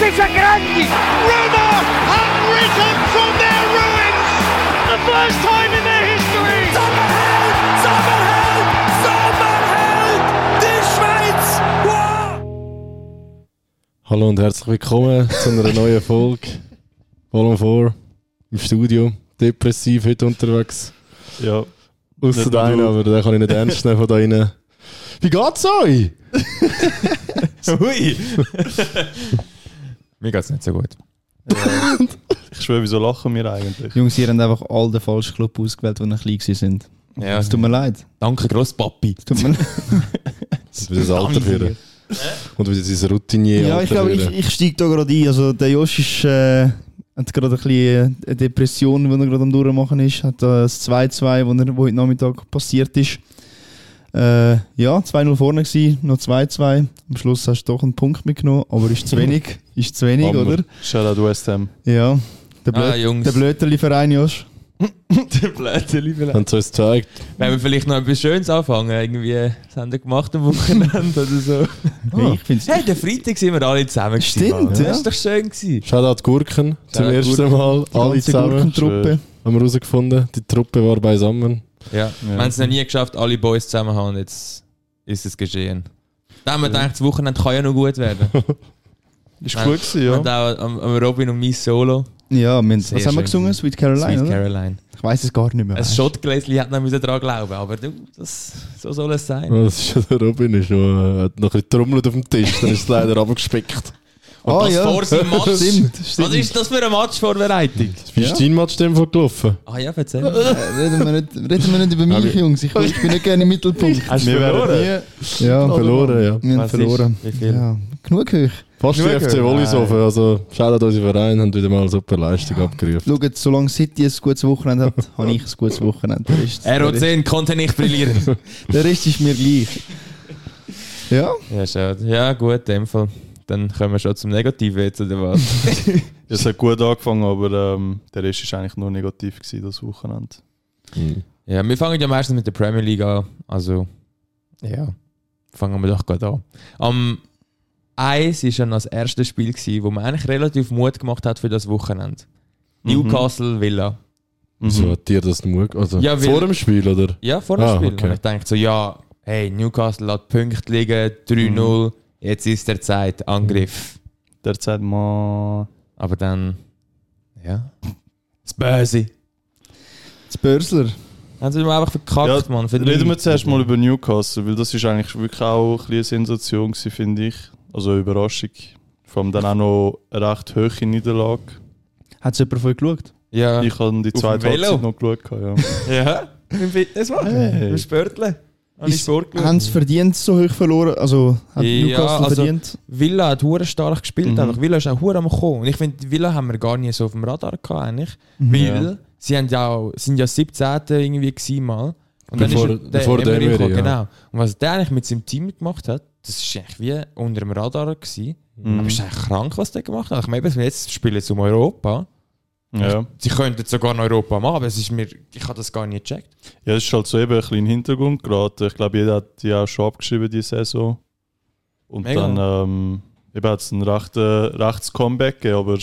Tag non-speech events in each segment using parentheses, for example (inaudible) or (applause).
ist ein Grandi! Roma have risen from their ruins. The first time in their history! Sommerheld! Sommerheld! Sommerheld! Die Schweiz! Wow! Hallo und herzlich willkommen zu einer neuen Folge. Volume 4 im Studio. Depressiv heute unterwegs. Ja. Außer Nicht nur einen, du. aber den kann ich nicht ernst nehmen von da rein. Wie geht's euch? (laughs) Hui! (laughs) Mir geht's nicht so gut. (laughs) Ich schwöre, wieso lachen wir eigentlich? Jungs, ihr habt einfach all den falschen Club ausgewählt, als ihr klein sind. Ja, Es tut mir leid. danke, Grosspapi. Es tut mir leid. (laughs) Das wird das Alter führen. Und wieder dieses Routinier ja, ich glaube, ich, ich steige da gerade ein. Also, der Josh ist, äh, hat gerade ein bisschen eine Depression, die er gerade am Durchmachen ist. Hat da das 2-2, wo, er- wo heute Nachmittag passiert ist. Äh, ja, 2-0 vorne gewesen, noch 2-2. Am Schluss hast du doch einen Punkt mitgenommen, aber ist zu (laughs) wenig. ist zu wenig, Hammer. oder? Shoutout West Ham. Ja. Der, Blöd, Ah, Jungs. der Blöterli-Verein, Josh. (laughs) Der Blöde, liebe Haben sie uns gezeigt. Wenn wir vielleicht noch etwas Schönes anfangen, irgendwie, was haben wir gemacht am Wochenende oder so. (laughs) Hey, ich finde Hey, der Freitag sind wir alle zusammen. Stimmt, ja. Das ist doch schön gewesen. Shoutout Gurken zum Ja, ersten Gurken. Mal. Alle zusammen. Gurkentruppe. Haben wir herausgefunden. Die Truppe war beisammen. Ja. Wir haben es noch nie geschafft, alle Boys zusammen haben und jetzt ist es geschehen. Da haben wir gedacht, das Wochenende kann ja noch gut werden. (laughs) Ist gut gewesen, Ja. Und auch am, am Robin und mein Solo. Ja, wir, was haben wir gesungen? Sweet Caroline, Sweet oder? Caroline. Ich weiß es gar nicht mehr. Ein. Schottgläschen hat noch müssen dran glauben, aber du, das, so soll es sein. Ja, Das ist der Robin. Ist noch, äh, hat noch ein bisschen trommelt auf dem Tisch. Dann ist es (laughs) leider abgespickt. Ah, das ja. vor seinem Match. (laughs) Stimmt, Was stimmt. ist das für eine Matchvorbereitung? Wie Ja. ist dein Match dem gelaufen? Ah ja, erzähl. Äh, reden, wir nicht, reden wir nicht über mich, Jungs. Ich, ich bin nicht gerne im Mittelpunkt. Hast Wir werden Nie, ja, Verloren, ja. wir haben Was verloren. ist? Wie viel? Ja, genug hoch. Fast die FC? Wollishofen. Also, Shoutout unsere Verein, haben wieder mal eine super Leistung abgerufen. Schaut, solange City ein gutes Wochenende hat, (laughs) habe ich ein gutes Wochenende. Der Rest, der, Rest, RO10 konnte nicht brillieren. (laughs) der Rest ist mir gleich. Ja, ja, schade. Ja, gut, in dem Fall. Dann kommen wir schon zum Negativen jetzt, oder was? (laughs) (laughs) Es hat gut angefangen, aber ähm, der Rest war eigentlich nur negativ gewesen, das Wochenende. Mhm. ja, wir fangen ja meistens mit der Premier League an. Also, ja, fangen wir doch gerade an. Am 1 war dann das erste Spiel, gewesen, wo man eigentlich relativ Mut gemacht hat für das Wochenende. Mhm. Newcastle Villa. So Mhm. hat dir das Mut. Also, Ja, weil- vor dem Spiel, oder? Ja, vor dem Ah, Spiel. okay. Und ich dachte so, ja, hey, Newcastle hat Punkte liegen, 3-0, jetzt ist der Zeit, Angriff. Derzeit mal. Aber dann, ja, das Böse. das Börsler. Haben sie einfach verkackt, Ja, Mann. Für Reden wir zuerst mal über Newcastle, weil das ist eigentlich wirklich auch ein bisschen eine Sensation gewesen, finde ich. Also eine Überraschung. Vor allem dann auch noch eine recht hohe Niederlage. Hat es jemand von euch geschaut? Ja, Ich habe die zweite? Halbzeit noch geschaut. Ja. ja. im Fitness machen, Hey. im Sporteln. Habe ich Ist-. Haben sie verdient so hoch verloren? Also hat Ja, Newcastle also- verdient? Villa hat hure stark gespielt, Mhm. einfach. Villa ist auch hure am kommen. Und ich finde, Villa haben wir gar nicht so auf dem Radar gehabt, eigentlich. Mhm. Weil sie haben ja auch, sind ja 17. irgendwie gewesen mal. Und dann Bevor- ist er- bevor der Emery Emery, gekommen, ja. genau. Und was der eigentlich mit seinem Team gemacht hat, das ist eigentlich wie unter dem Radar gewesen. Mhm. Aber es ist eigentlich krank, was der gemacht hat. Ich meine, eben, jetzt spielen sie um Europa. Ja. Sie könnten sogar in Europa machen, aber es ist mir, ich habe das gar nicht gecheckt. Ja, es ist halt so eben ein bisschen in den Hintergrund geraten. Ich glaube, jeder hat die auch schon abgeschrieben, die Saison. Und Mega. dann ähm, eben hat es ein recht, äh, rechtes Comeback gegeben, aber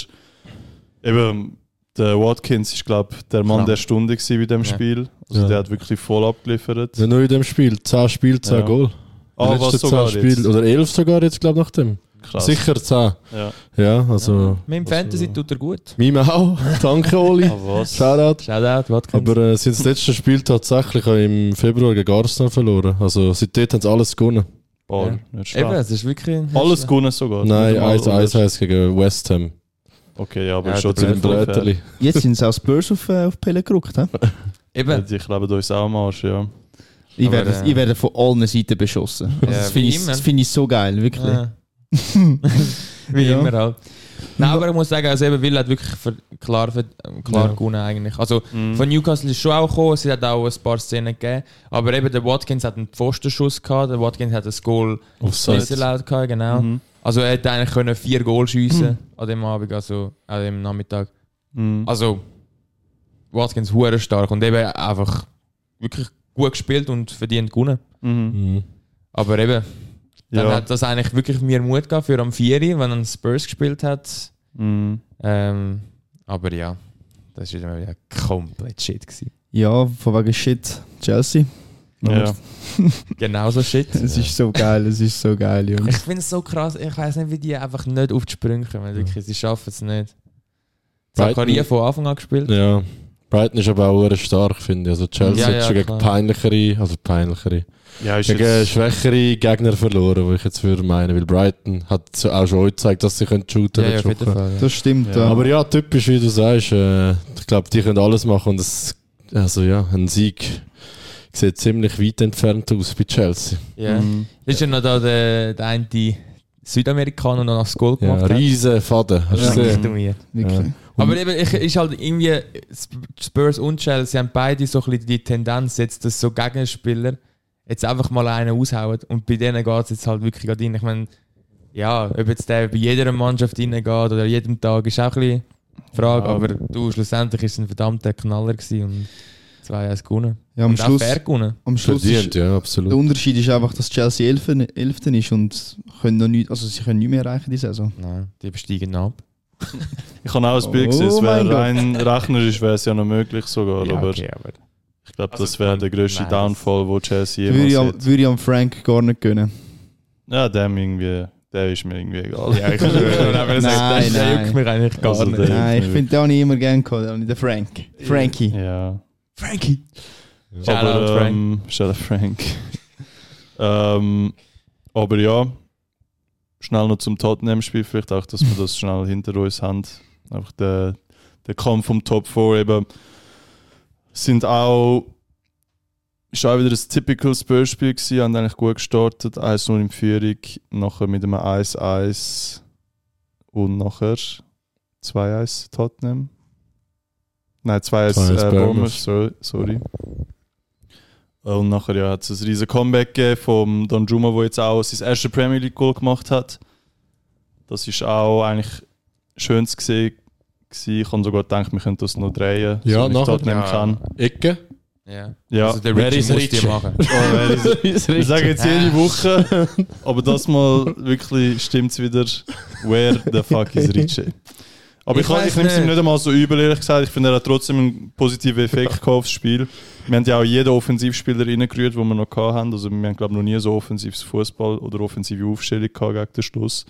eben der Watkins ist, glaube der Mann Krank. der Stunde gewesen bei dem Ja. Spiel. Also Ja. der hat wirklich voll abgeliefert. Ja, nur in dem Spiel. 10 Spiele, 10 Ja. Goal. Ah, Die was letzten sogar 10 jetzt? Spiele, oder 11 sogar jetzt, glaube ich, nach dem. Krass. Sicher 10. Ja. Ja, also. Mit dem Fantasy tut er gut. Mime auch. (laughs) Danke, Oli. Ah? Shoutout. Shoutout, Watkins. Aber äh, sie haben das letzte Spiel tatsächlich im Februar gegen Arsenal verloren. Also seitdem haben sie alles gewonnen. Ball. Nicht schlecht. Eben, es ist wirklich... Alles gewonnen sogar. Nein, Nicht einmal 1-1 unter- heisst gegen West Ham. Okay, ja, aber Ja, schon Mit dem. Blätterli. Jetzt sind sie auch Spurs auf, äh, auf Pelle gerückt. He? (laughs) Eben. Die kleben uns auch am Arsch, ja. Ich, werde, äh, ich werde von allen Seiten beschossen. Also Ja, das finde ich, finde ich so geil, wirklich. (laughs) Wie Ja. immer halt. Nein, aber ich muss sagen, also eben Villa hat wirklich klar, klar Ja. gewonnen eigentlich. Also Mhm. von Newcastle ist schon auch gekommen, es hat auch ein paar Szenen gegeben. Aber eben der Watkins hat einen Pfostenschuss gehabt, der Watkins hat ein Goal disallowed gehabt, genau. Mhm. Also er hätte eigentlich können vier Goal schiessen an dem Abend, also an dem Nachmittag. Mhm. Also Watkins hure stark und eben einfach wirklich gut gespielt und verdient gewonnen. Mhm. Mhm. Aber eben, Dann Ja. hat das eigentlich wirklich mir Mut gegeben für am 4, wenn er Spurs gespielt hat. Mhm. Ähm, aber ja, das war wieder komplett shit. Gewesen. Ja, von wegen Shit. Chelsea. Ja. (laughs) Genauso shit. Es ist so geil, es ist so geil, Ich Jungs. finde es so krass, ich weiß nicht, wie die einfach nicht auf die Sprünge kommen. Wirklich, sie schaffen es nicht. Zakaria von Anfang an gespielt. Ja. Brighton ist aber auch stark, finde ich. Also Chelsea Ja, ja, hat schon gegen klar. peinlichere, also peinlichere, Ja, gegen schwächere Gegner verloren, wo ich jetzt würde meinen, weil Brighton hat auch schon heute gezeigt, dass sie können shooten Ja, ja, können. auf jeden Fall. Ja. Das stimmt, Ja. ja. Aber ja, typisch, wie du sagst, äh, ich glaube, die können alles machen und es, also ja, ein Sieg sieht ziemlich weit entfernt aus bei Chelsea. Ja. Mhm. Ist ja noch da der, der eine Südamerikaner noch das Goal Ja, gemacht hat. riesen Faden, hast du ist gesehen? dumiert. Wirklich. Aber eben, ich, ist halt irgendwie, Spurs und Chelsea haben beide so ein bisschen die Tendenz, jetzt, dass so Gegenspieler jetzt einfach mal einen aushauen und bei denen geht es jetzt halt wirklich gerade rein. Ich meine, ja, ob jetzt der bei jeder Mannschaft reingeht oder jeden Tag, ist auch ein bisschen Frage, Ja. aber du, schlussendlich ist es ein verdammter Knaller gewesen und 2-1 gewonnen. Ja, am und auch Schluss, fair gewonnen. am Schluss Verdient, ist, ja, der absolut. Unterschied ist einfach, dass Chelsea Elften, Elften ist und können noch nicht, also sie können nicht mehr erreichen die Saison. Nein, die besteigen ab. (laughs) Ich habe auch ein Bild Oh gesehen, es mein wäre rein rechnerisch wäre es ja noch möglich sogar, aber okay, aber ich glaube, Also, das wäre der grösste nein, Downfall, wo Chelsea Würde ich, jemals am, hat. würde ich am Frank gar nicht gönnen. Ja, dem irgendwie, der ist mir irgendwie egal. ja, ich schwöre, (laughs) aber das, Nein, das, nein. juckt mich eigentlich gar Also nicht. der- Nein, ich finde den habe ich immer gerne gehabt, den ich den Frank. Frankie. ja. Frankie! Shoutout aber, Frank. ähm, Shoutout Frank. (laughs) ähm, aber ja, schnell noch zum Tottenham-Spiel, vielleicht auch, dass wir das schnell hinter uns haben. Einfach der, der Kampf um Top 4 eben sind auch ist auch wieder ein typical Spurs-Spiel gewesen, haben eigentlich gut gestartet, 1-0 in Führung, nachher mit einem 1-1 und nachher 2-1 Tottenham. Nein, 2-1 2-1 äh, Bournemouth, sorry. sorry. Und nachher ja, hat es ein riesen Comeback gegeben vom Don Juma, der jetzt auch sein erstes Premier League Goal gemacht hat. Das ist auch eigentlich schön zu sehen. gewesen. Ich habe sogar gedacht, wir könnten das noch drehen, Ja, so wie ich nachher. Tottenham Ja. kann. Ecke? Ja. Ja, Also der Richie ist muss die machen. (laughs) (laughs) wir sagen jetzt jede Woche, aber das mal wirklich stimmt es wieder. Where the fuck is Richie? Aber ich, Ich ich, ich nehme es ihm nicht. einmal so übel, ehrlich gesagt. Ich finde, er hat trotzdem einen positiven Effekt gehabt aufs Spiel. Wir haben ja auch jeden Offensivspieler reingerührt, den wir noch haben. Also wir haben, glaube ich, noch nie so offensives Fußball oder offensive Aufstellung gehabt gegen den Schluss.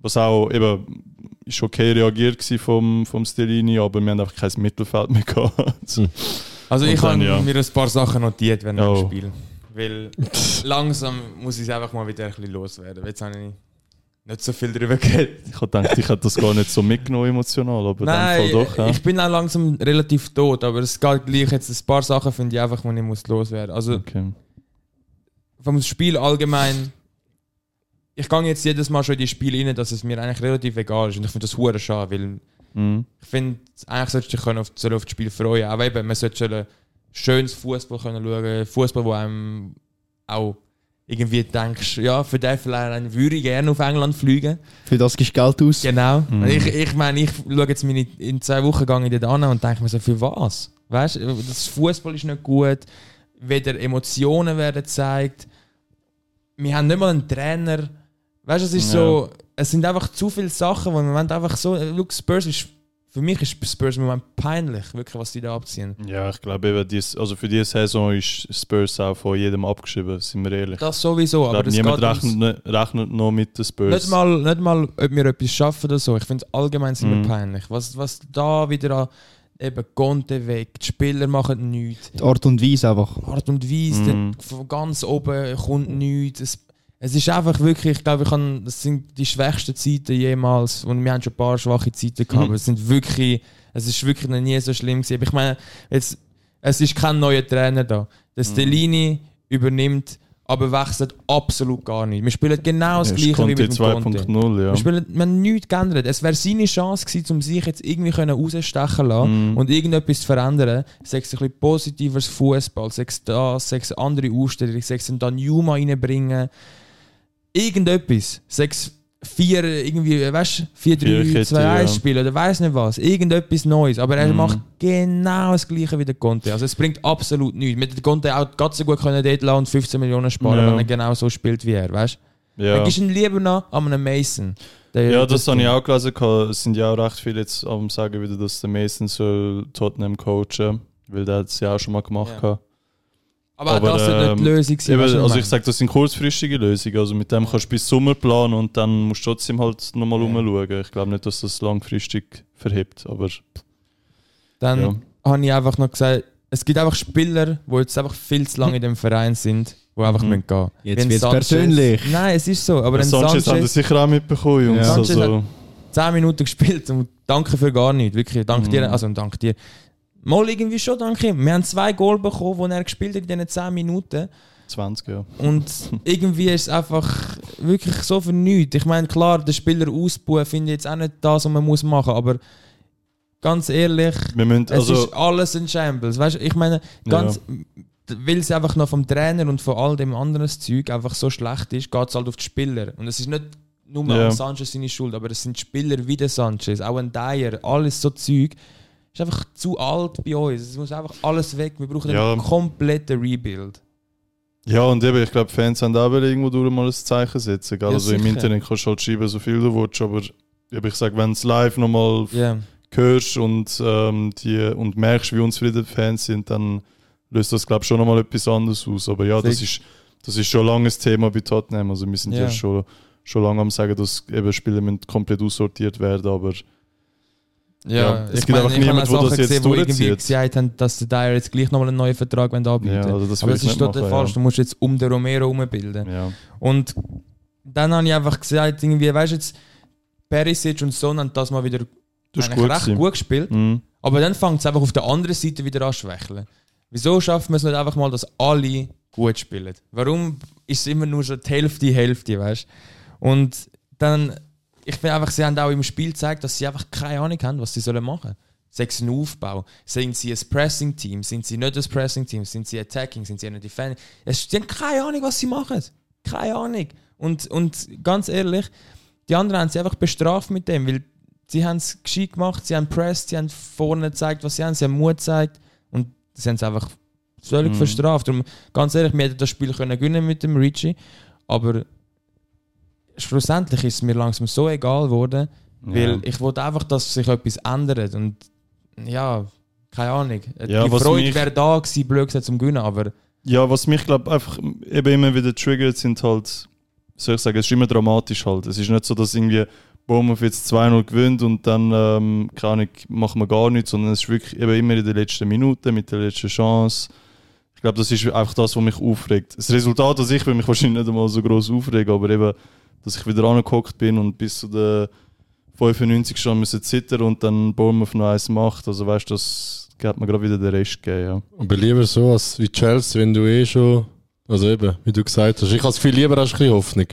Was auch eben ist okay reagiert vom, vom Stellini, aber wir haben einfach kein Mittelfeld mehr gehabt. Also ich Und dann, habe ja. mir ein paar Sachen notiert während Oh. dem Spiel. Weil langsam muss ich es einfach mal wieder ein bisschen loswerden. Jetzt habe ich nicht so viel darüber geredet. Ich habe gedacht, ich hätte das gar nicht so mitgenommen emotional, aber in Nein, Fall doch. Ja. ich bin auch langsam relativ tot, aber es geht gleich jetzt ein paar Sachen, finde ich einfach, die ich muss loswerden. Also Okay. vom Spiel allgemein, ich gehe jetzt jedes Mal schon in die Spiele rein, dass es mir eigentlich relativ egal ist und ich finde das hure schade, weil Mhm. ich finde, eigentlich solltest du dich auf, soll auf das Spiel freuen. Aber eben, man sollte schönes Fußball können schauen. Fußball, wo einem auch irgendwie denkst, ja, für den Verein würde ich gerne auf England fliegen. Für das gibst du Geld aus. Genau. Mhm. Ich, ich meine, ich schaue jetzt meine, in zwei Wochen gehe ich dort an und denke mir so, für was? Weißt du, das Fußball ist nicht gut, weder Emotionen werden gezeigt. Wir haben nicht mal einen Trainer. Weißt du, es ist Ja. so, es sind einfach zu viele Sachen, wo man Moment einfach so, look, Spurs ist, für mich ist Spurs im Moment peinlich, wirklich, was die da abziehen. Ja, ich glaube, eben, dies, also für diese Saison ist Spurs auch von jedem abgeschrieben, sind wir ehrlich. Das sowieso, ich aber glaube, es niemand rechnet, ne- rechnet noch mit den Spurs. Nicht mal, nicht mal, ob wir etwas schaffen oder so. Ich finde allgemein sind Mhm. wir peinlich. Was, was da wieder an eben Conte weg, die Spieler machen nichts. Die Art und Weise einfach. Art und Weise, Mhm. von ganz oben kommt nichts. Es, es ist einfach wirklich, ich glaube, ich kann, das sind die schwächsten Zeiten jemals. Und wir haben schon ein paar schwache Zeiten gehabt, Mhm. aber es sind wirklich, es ist wirklich noch nie so schlimm gewesen. Aber ich meine, jetzt, es ist kein neuer Trainer da. Mhm. Der Stellini übernimmt, aber wechselt absolut gar nicht. Wir spielen genau das Ja, gleiche wie mit dem Conte. 2.0, ja. Wir, spielen, wir haben nichts geändert. Es wäre seine Chance gewesen, um sich jetzt irgendwie können rausstechen lassen Mhm. und irgendetwas zu verändern. Sei es ein bisschen positiveres Fußball, sei es das, sei es andere Ausstellung, sei es dann Juma reinbringen. Irgendetwas. Sei es vier, irgendwie, weißt du, 4, 3, Viererkette, 2, 1 ja. spielen oder weiß nicht was. Irgendetwas Neues. Aber er Mhm. macht genau das Gleiche wie der Conte. Also es bringt absolut nichts. Mit dem Conte auch ganz so gut können dort lassen und 15 Millionen sparen, Ja. wenn er genau so spielt wie er, weißt du? Ja, Dann gibst ihn lieber noch an einen Mason. Der- ja das habe ich auch gelesen. Es sind ja auch recht viele jetzt am sagen wieder, dass der Mason soll Tottenham coachen, weil der hat es ja auch schon mal gemacht. Ja. gehabt. Aber, aber, das wird nicht ähm, die Lösung sein. Eben, also ich sage, das sind kurzfristige Lösungen. Also mit dem kannst du bis Sommer planen und dann musst du trotzdem halt nochmal Ja. umschauen. Ich glaube nicht, dass das langfristig verhebt, aber Dann ja. habe ich einfach noch gesagt, es gibt einfach Spieler, die jetzt einfach viel zu lange in dem Verein sind, die einfach Mhm. müssen gehen Jetzt Sanchez- persönlich. Nein, es ist so. Aber Aber wenn Sanchez, haben das Sanchez sicher auch mitbekommen, Jungs. Ja. Sanchez Also, 10 Minuten gespielt und danke für gar nichts. Wirklich, danke Mhm. dir. Also danke dir. Mal irgendwie schon, danke. Wir haben zwei Goal bekommen, die er gespielt hat in diesen 10 Minuten. 20, ja. Und irgendwie ist es einfach wirklich so für nichts. Ich meine, klar, den Spieler ausbauen finde ich jetzt auch nicht das, was man muss machen aber ganz ehrlich, müssen, es also, ist alles ein Shambles. Weißt ich meine, ganz, weil es einfach noch vom Trainer und von all dem anderen Zeug einfach so schlecht ist, geht es halt auf die Spieler. Und es ist nicht nur Ja. an Sanchez seine Schuld, aber es sind Spieler wie der Sanchez, auch ein Dyer, alles so Zeug. Ist einfach zu alt bei uns. Es muss einfach alles weg. Wir brauchen Ja. einen kompletten Rebuild. ja, und eben, ich glaube, Fans haben auch irgendwo durch mal ein Zeichen setzen. Gell? Ja, also im sicher. Internet kannst du halt schreiben, so viel du willst, aber eben, ich sage, wenn du es live nochmal Ja. hörst und, ähm, die, und merkst, wie unzufrieden die Fans sind, dann löst das, glaube ich, schon nochmal etwas anderes aus. Aber ja, das ist, das ist schon lange ein Thema bei Tottenham. Also wir sind ja, Ja. schon, schon lange am sagen, dass eben müssen komplett aussortiert werden, aber Ja, es ich gibt meine, einfach ich habe niemand, auch der das Sachen jetzt gesehen, wo irgendwie gesagt haben, dass der Dyer jetzt gleich nochmal einen neuen Vertrag anbieten ja, wollen. also das Aber das ist nicht total machen. falsch. Du musst jetzt um den Romero herumbilden. Ja. Ja. Und dann habe ich einfach gesagt, irgendwie, weißt du jetzt, Perisic und Son haben das mal wieder Das gut recht gewesen. gut gespielt. Mhm. Aber dann fängt es einfach auf der anderen Seite wieder an zu schwächeln. Wieso schaffen wir es nicht einfach mal, dass alle gut spielen? Warum ist es immer nur so die Hälfte, die Hälfte, weißt du? Und dann, ich finde einfach, sie haben auch im Spiel gezeigt, dass sie einfach keine Ahnung haben, was sie sollen machen. Es ein Aufbau, sind sie ein Pressing-Team, sind sie nicht ein Pressing-Team, sind sie Attacking, sind sie ein Defending. Es- Sie haben keine Ahnung, was sie machen. Keine Ahnung. Und, und ganz ehrlich, die anderen haben sie einfach bestraft mit dem, weil sie haben es gescheit gemacht, sie haben pressed, sie haben vorne gezeigt, was sie haben, sie haben Mut gezeigt und sie haben es einfach völlig Mhm. verstraft. Darum, ganz ehrlich, wir hätten das Spiel können gewinnen mit dem Richie, aber schlussendlich ist es mir langsam so egal geworden, weil Ja. ich wollte einfach, dass sich etwas ändert und ja, keine Ahnung. Ja, Die Freude wäre da gewesen, blöd gesagt, zum Gewinnen, aber Ja, was mich glaube einfach eben immer wieder triggert, sind halt, soll ich sagen, es ist immer dramatisch halt. Es ist nicht so, dass irgendwie Bournemouth jetzt 2-0 gewinnt und dann, ähm, keine Ahnung, machen wir gar nichts, sondern es ist wirklich eben immer in den letzten Minuten, mit der letzten Chance. Ich glaube, das ist einfach das, was mich aufregt. Das Resultat an sich will mich wahrscheinlich nicht einmal so groß aufregen, aber eben, dass ich wieder angeguckt bin und bis zu der 95 schon müssen zittern und dann Bournemouth noch eins macht. Also weißt du, das hat mir gerade wieder den Rest gegeben, ja. Aber lieber so als wie Chelsea, wenn du eh schon. Also eben, wie du gesagt hast. Ich habe Gefühl, lieber du ein bisschen Hoffnung.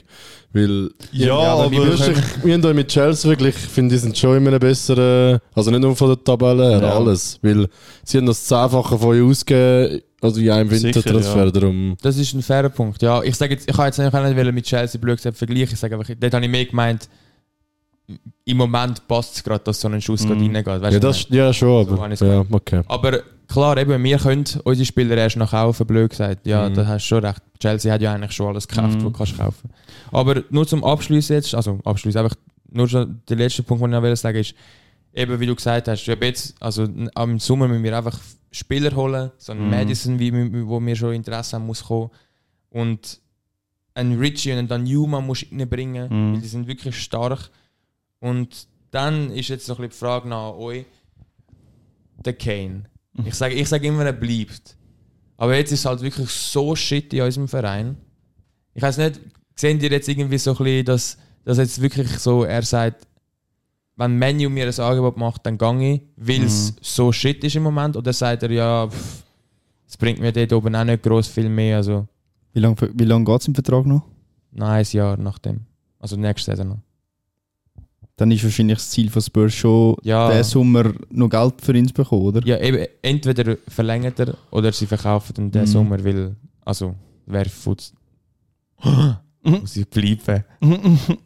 Weil. Ja, aber. aber- Ich, wir haben mit Chelsea wirklich, ich finde, die sind schon immer eine bessere. Also nicht nur von der Tabelle her, Ja. alles. Weil sie haben das Zehnfache von euch ausgegeben, also in einem Sicher, Wintertransfer. ja. Darum. das ist ein fairer Punkt. Ja, ich sage jetzt, ich habe jetzt eigentlich auch nicht wollen mit Chelsea blöd gesagt vergleichen. Ich sage einfach, dort habe ich mehr gemeint, im Moment passt es gerade, dass so ein Schuss Mhm. gerade reingeht. Weißt Ja, du, das, ja schon, So aber. ja, okay. Aber klar, eben, wir können unsere Spieler erst noch kaufen, blöd gesagt. Ja, Mhm. da hast du schon recht. Chelsea hat ja eigentlich schon alles gekauft, Mhm. was du kannst kaufen Aber nur zum Abschluss jetzt, also Abschluss, einfach nur schon der letzte Punkt, den ich noch will sagen ist, eben wie du gesagt hast, ich jetzt, also am Sommer müssen wir einfach Spieler holen, so einen Mhm. Madison, wie, wo wir schon Interesse haben, muss kommen. Und ein Richie und einen Danjuma musst du reinbringen, Mhm. weil die sind wirklich stark. Und dann ist jetzt noch ein bisschen die Frage nach euch, der Kane. Ich sage ich sag immer, er bleibt. Aber jetzt ist es halt wirklich so shit in unserem Verein. Ich weiß nicht, sehen ihr jetzt irgendwie so ein bisschen, dass, dass jetzt wirklich so, er sagt, wenn Menu mir ein Angebot macht, dann gehe ich, weil es so shit ist im Moment? Oder sagt er, ja, es bringt mir dort oben auch nicht groß viel mehr, also Wie lange wie lang geht es im Vertrag noch? nein, ein Jahr nach dem. Also nächste Saison noch. Dann ist wahrscheinlich das Ziel von Spurs schon, Ja. diesen Sommer noch Geld für ihn zu bekommen, oder? Ja, eben, entweder verlängert er oder sie verkaufen den Mhm. Sommer, weil, also, wer (gasps) (sniffs) Futz. Muss ich bleiben.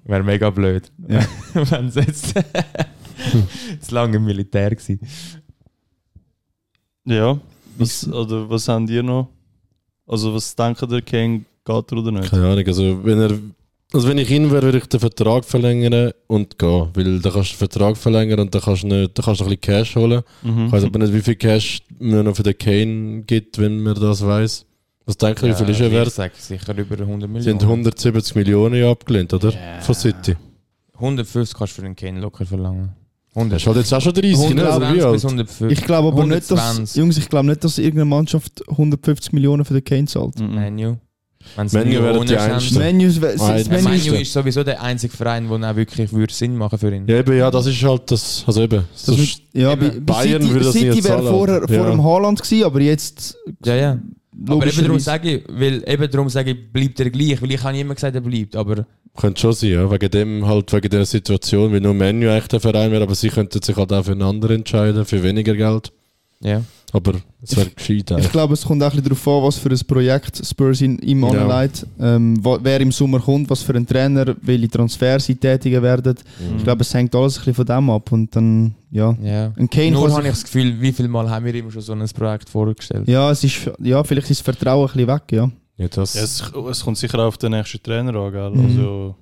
Wäre mega blöd. Ja. (laughs) Wenn es jetzt (laughs) zu lange im Militär gewesen. Ja, was, oder was haben die noch? Also was denken der Kane, geht er oder nicht? Keine Ahnung, also wenn er Also wenn ich ihn wäre, würde ich den Vertrag verlängern und gehen. Weil da kannst du den Vertrag verlängern und dann kannst du, nicht, da kannst du ein bisschen Cash holen. Mhm. Ich weiß aber nicht, wie viel Cash man noch für den Kane gibt, wenn man das weiß. Was denke ich, wie viel ist er ich wert? sag sicher über 100 Sie haben Millionen. 170 Millionen ja abgelehnt, oder? Von City. 150 kannst du für den Kane locker verlangen. Das 100. ist halt jetzt auch schon 30, ne? Also 120 wie bis alt? 150. Ich glaube aber nicht, dass, 120. Jungs, ich glaube nicht, dass irgendeine Mannschaft 150 Millionen für den Kane zahlt. Mhm. Menu. Wenn sie Menu nie ohne die Ja, Menus, Menu ist sowieso der einzige Verein, der auch wirklich würde Sinn machen für ihn. Ja, eben, ja, das ist halt das. Also eben. Das das ist, ja, Eben, Bayern City, würde das City nie wäre zahlen. vorher vor Ja. dem Haaland gewesen, aber jetzt Ja, ja. Aber eben darum sage ich, weil eben darum sage ich, bleibt er gleich, weil ich habe immer gesagt, er bleibt, aber könnte schon sein, ja. Wegen dem, halt, wegen der Situation, wie nur Menu eigentlich der Verein wäre, aber sie könnten sich halt auch für einen anderen entscheiden, für weniger Geld. ja. Aber es wäre gescheit Ich glaube, es kommt auch ein bisschen darauf an, was für ein Projekt Spurs in, ihm Ja. anlegt. Ähm, wer im Sommer kommt, was für ein Trainer, welche Transfers sie tätigen werden. Mhm. Ich glaube, es hängt alles ein bisschen von dem ab. Und dann, ja. ja. Ein Kane Nur habe ich das Gefühl, wie viel Mal haben wir ihm schon so ein Projekt vorgestellt? ja, es ist, ja, vielleicht ist das Vertrauen ein bisschen weg, ja. Ja, das, Ja, es, es kommt sicher auch auf den nächsten Trainer an, gell? Mhm.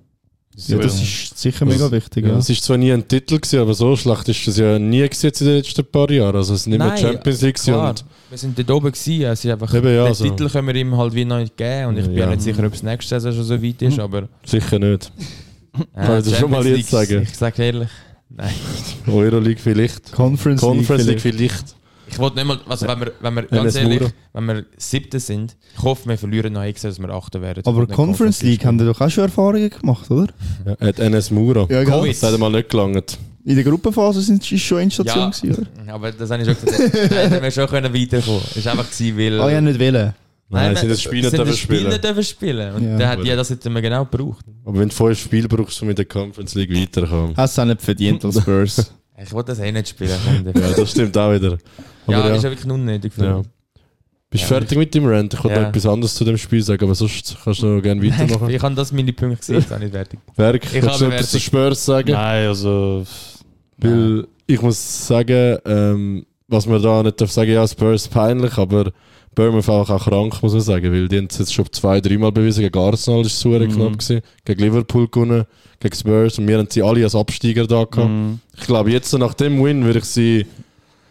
Ja das ist sicher mega wichtig, ja. ja. Es ist zwar nie ein Titel gewesen, aber so schlecht ist das ja nie gewesen in den letzten paar Jahren. Also es ist nicht mehr Nein, Champions League gewesen Klar, und wir sind dort oben gewesen, es ist einfach, Eben, ja, den also- Titel können wir ihm halt wie noch nicht geben und ich bin Ja. nicht sicher, ob es nächste Saison schon so weit ist, aber... sicher nicht. Äh, Kann ich dir schon mal jetzt sagen. Ich sage ehrlich, nein. Euroleague vielleicht. Conference, Conference League League vielleicht. Ich wollte nicht mal, also wenn wir, wenn wir ganz ehrlich, Mura. wenn wir siebte sind, ich hoffe, wir verlieren noch extra, dass wir achte werden. Aber Conference League haben die doch auch schon Erfahrungen gemacht, oder? Ja, hat NS Mura. Ja, Covid. Das hat mal nicht gelangt. In der Gruppenphase sind ist schon Endstation Ja. gewesen, oder? (laughs) Aber das habe ich schon gesagt. Hätten wir schon können weiterkommen. Es war einfach gewesen, weil... Ah, ja, nicht wählen. Nein, sie das Spiel nicht dürfen das Spiel spielen. nicht dürfen spielen. Und Ja. der hat ja das hätten wir genau gebraucht. Aber wenn du fünf Spiele brauchst, um in der Conference League weiterzukommen. Hast du auch nicht verdient als Spurs. (laughs) Ich wollte das eh nicht spielen. Ja, das stimmt auch wieder. Aber ja, ja, ist ja wirklich unnötig. für ja. mich. Bist du Ja. fertig mit dem Rant? Ich wollte Ja. noch etwas anderes zu dem Spiel sagen, aber sonst kannst du noch gerne (laughs) weitermachen. Ich habe das meine Punkte gesehen, jetzt auch nicht fertig. (laughs) Werk, Ich habe du noch etwas zu. Spurs sagen? nein, also. Weil ich muss sagen, ähm, was man da nicht darf sagen, ja, Spurs peinlich, aber Bournemouth einfach auch krank, muss man sagen, weil die haben es jetzt schon zwei, dreimal bewiesen. Gegen Arsenal ist es super Mhm. knapp gewesen, gegen Liverpool gewonnen, gegen Spurs und wir haben sie alle als Absteiger da gehabt. Mhm. Ich glaube, jetzt nach dem Win würde ich sie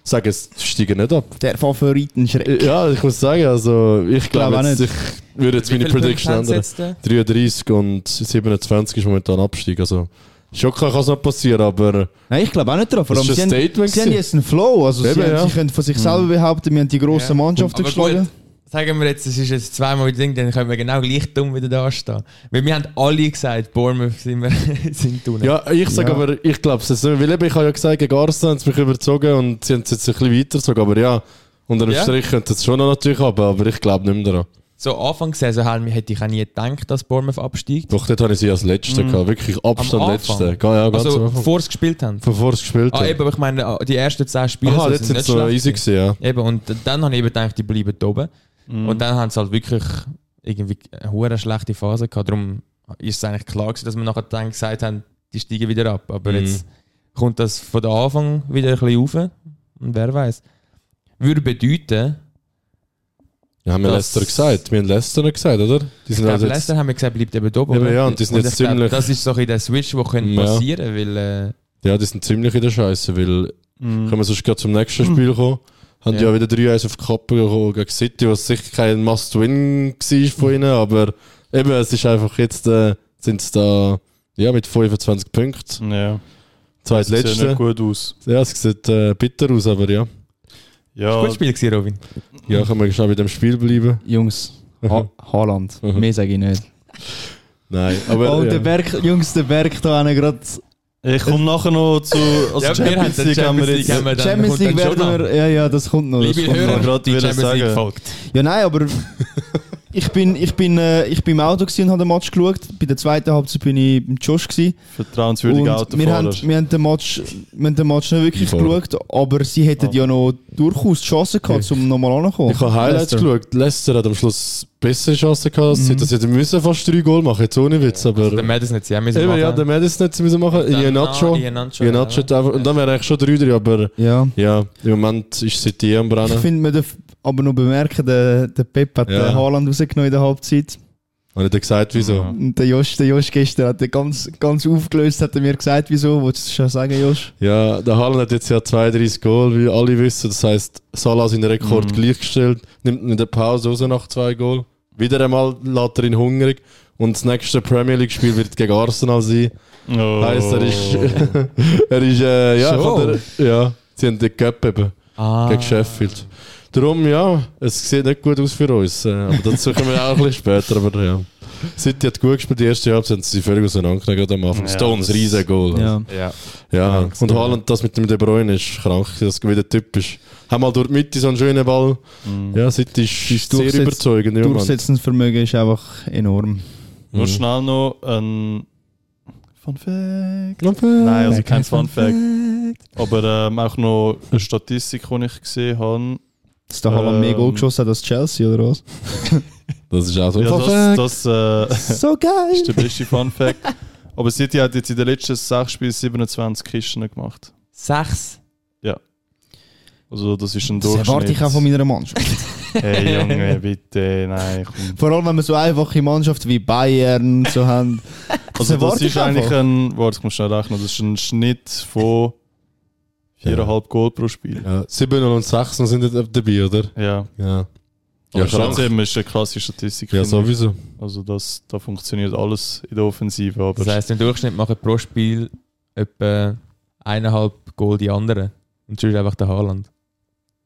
sagen, es steigen nicht ab. Der Favoritenschreck. Ja, ich muss sagen, also ich Glaube glaube auch jetzt, nicht. ich würde jetzt Wie meine Prediction ändern. sie jetzt? äh? 33 und 27 ist momentan Abstieg, also schon kann es noch passieren, aber Nein, ich glaube auch nicht drauf. Vor allem, ist sie, haben, Statement sie haben jetzt einen Flow. Also Eben, sie, haben, ja. sie können von sich selber behaupten, wir haben die grossen Ja. Mannschaften Aber geschlagen. gut, sagen wir jetzt, es ist jetzt zweimal wieder Ding, dann können wir genau gleich dumm wieder da stehen. Weil wir haben alle gesagt, Bournemouth sind wir (laughs) sind unten. Ja, ich sage Ja. aber, ich glaube es nicht. Weil eben, ich habe ja gesagt, gegen Arsenal haben sie mich überzogen und sie haben es jetzt ein bisschen weitergezogen. Aber ja, unter dem Ja. Strich könnte es schon noch natürlich haben, aber ich glaube nicht mehr daran. So Anfang der Saison hätte ich auch nie gedacht, dass Bournemouth absteigt. Doch, dort habe ich sie als Letzte gehabt. Wirklich Abstand Am Letzte. Anfang? Ja, ja, ganz Also bevor sie gespielt haben. Bevor es gespielt Ah, haben. eben, aber ich meine, ah, die ersten 10 Spiele Aha, so jetzt sind sind nicht sie schlecht easy gewesen. gewesen, ja. Eben, und dann habe ich eben gedacht, die bleiben da oben. Mhm. Und dann haben sie halt wirklich irgendwie eine schlechte Phase gehabt. Darum ist es eigentlich klar gewesen, dass wir nachher dann gesagt haben, die steigen wieder ab. Aber Mhm. jetzt kommt das von der Anfang wieder ein bisschen rauf. Und wer weiß. Würde bedeuten, Ja, haben wir Leicester gesagt. Wir haben Leicester nicht gesagt, oder? Die ich sind glaube, also Leicester haben wir gesagt, bleibt eben oben. Eben, ja, und die sind Und jetzt ich glaube, ziemlich- Das ist so ein bisschen der Switch, der könnte Ja. passieren weil äh, ja, die sind ziemlich in der Scheiße, weil Mhm. können wir sonst gerade zum nächsten Spiel kommen. Haben Ja. ja, wieder 3-1 auf die Kappe gekommen gegen City, was sicher kein Must-Win war von ihnen, aber eben, es ist einfach jetzt, äh, sind sie da, ja, mit 25 Punkten. Ja. Zweit Das sieht letzte. nicht gut aus. Ja, es sieht äh, bitter aus, aber ja. Ja, gutes Spiel gewesen, Robin. Ja, können wir schnell bei dem Spiel bleiben. Jungs, ha Haaland. Mhm. Mehr sage ich nicht. Nein, aber. oh, ja. der Berg, Jungs, der Berg da haben gerade. Ich komme nachher noch zu. Also Ja, Champions League haben wir Champions League jetzt. haben wir dann, Champions League werden wir. Ja, ja, das kommt noch. Das Liebe kommt Hörer, noch. die Champions League sagen. folgt. Ja, nein, aber (laughs) ich bin, ich bin, äh, ich bin im Auto und habe den Match geschaut. Bei der zweiten Halbzeit bin ich beim Josh gewesen. Vertrauenswürdige Und wir haben, Autofahrer. wir, haben den Match, wir haben den Match nicht wirklich Voll. geschaut, aber sie hätten Oh. ja noch durchaus die Chance gehabt, um nochmal anzukommen. Ich habe Highlights Leicester. geschaut. Leicester hat am Schluss bessere Chancen gehabt. Mhm. Sie hätten müssen fast drei Goal machen, jetzt ohne Witz. Aber Also, der Madison hat sie auch müssen eben, ja, machen. der Madison hätte sie müssen machen. Ja. hat einfach, und dann wäre eigentlich schon 3-3, aber Ja. ja, im Moment ist City am Ich Brennen. finde, man darf aber noch bemerken, der, der Pep hat Ja. den Haaland rausgenommen in der Halbzeit. Habe ich dir gesagt, wieso? Ja. Und der Josh, der Josh gestern hat er ganz, ganz aufgelöst, hat er mir gesagt, wieso. Wolltest du schon sagen, Josh? Ja, der Haaland hat jetzt ja 32 Goal, wie alle wissen. Das heisst, Salah seinen Rekord Mhm. gleichgestellt, nimmt in der Pause raus nach zwei Goal. Wieder einmal lässt er ihn hungrig. Und das nächste Premier League-Spiel wird gegen Arsenal sein. Oh. Heisst, er ist, (laughs) er ist, äh, ja, der, ja, sie haben den Cup eben Ah. gegen Sheffield. Darum, ja, es sieht nicht gut aus für uns. äh, Aber dazu kommen wir auch ein bisschen später. Aber ja. City hat gut gespielt, die erste Halbzeit sind sie völlig auseinandergegangen gerade am Anfang. Ja, Stones, das- riesen Goal. Ja. Ja. Ja, und ja. Haaland, das mit dem De Bruyne ist krank, das wieder typisch. Haben mal durch die Mitte so einen schönen Ball. Mhm. Ja, City ist, Das ist sehr Durchsetz- überzeugend. Mann. Durchsetzungsvermögen ist einfach enorm. Nur Mhm. schnell noch ein Fun Fact. Okay. Nein, also kein Fun Fact. Aber ähm, auch noch eine Statistik, die ich gesehen habe. Dass der Haaland Ähm, mehr Goal geschossen hat als Chelsea, oder was? Das ist auch so ein Ja, das, das äh, So geil! ist der beste Fun Fact. Aber City hat jetzt in den letzten sechs Spielen 27 Kisten gemacht. Sechs. Also das ist ein Das Durchschnitt. erwarte ich auch von meiner Mannschaft. (laughs) Hey Junge, bitte, nein. Komm. Vor allem, wenn wir so einfache Mannschaften wie Bayern so haben. (laughs) Also das ist ich eigentlich einfach. ein, warte, ich muss schnell rechnen, das ist ein Schnitt von 4,5 Goal pro Spiel. Ja, 7 und 6 sind nicht dabei, oder? Ja. Ja. Ja, Ja, trotzdem ist eine klasse Statistik. Ja, sowieso. Also das, da funktioniert alles in der Offensive. Aber Das heisst, im Durchschnitt machen pro Spiel etwa eineinhalb Goal die anderen. Und sonst einfach der Haaland.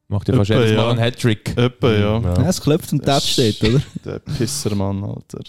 Macht ja fast jedes Mal ja. einen Hattrick. Etwa, ja. Ja, es klopft und das Das- steht, oder? Der Pissermann, Alter.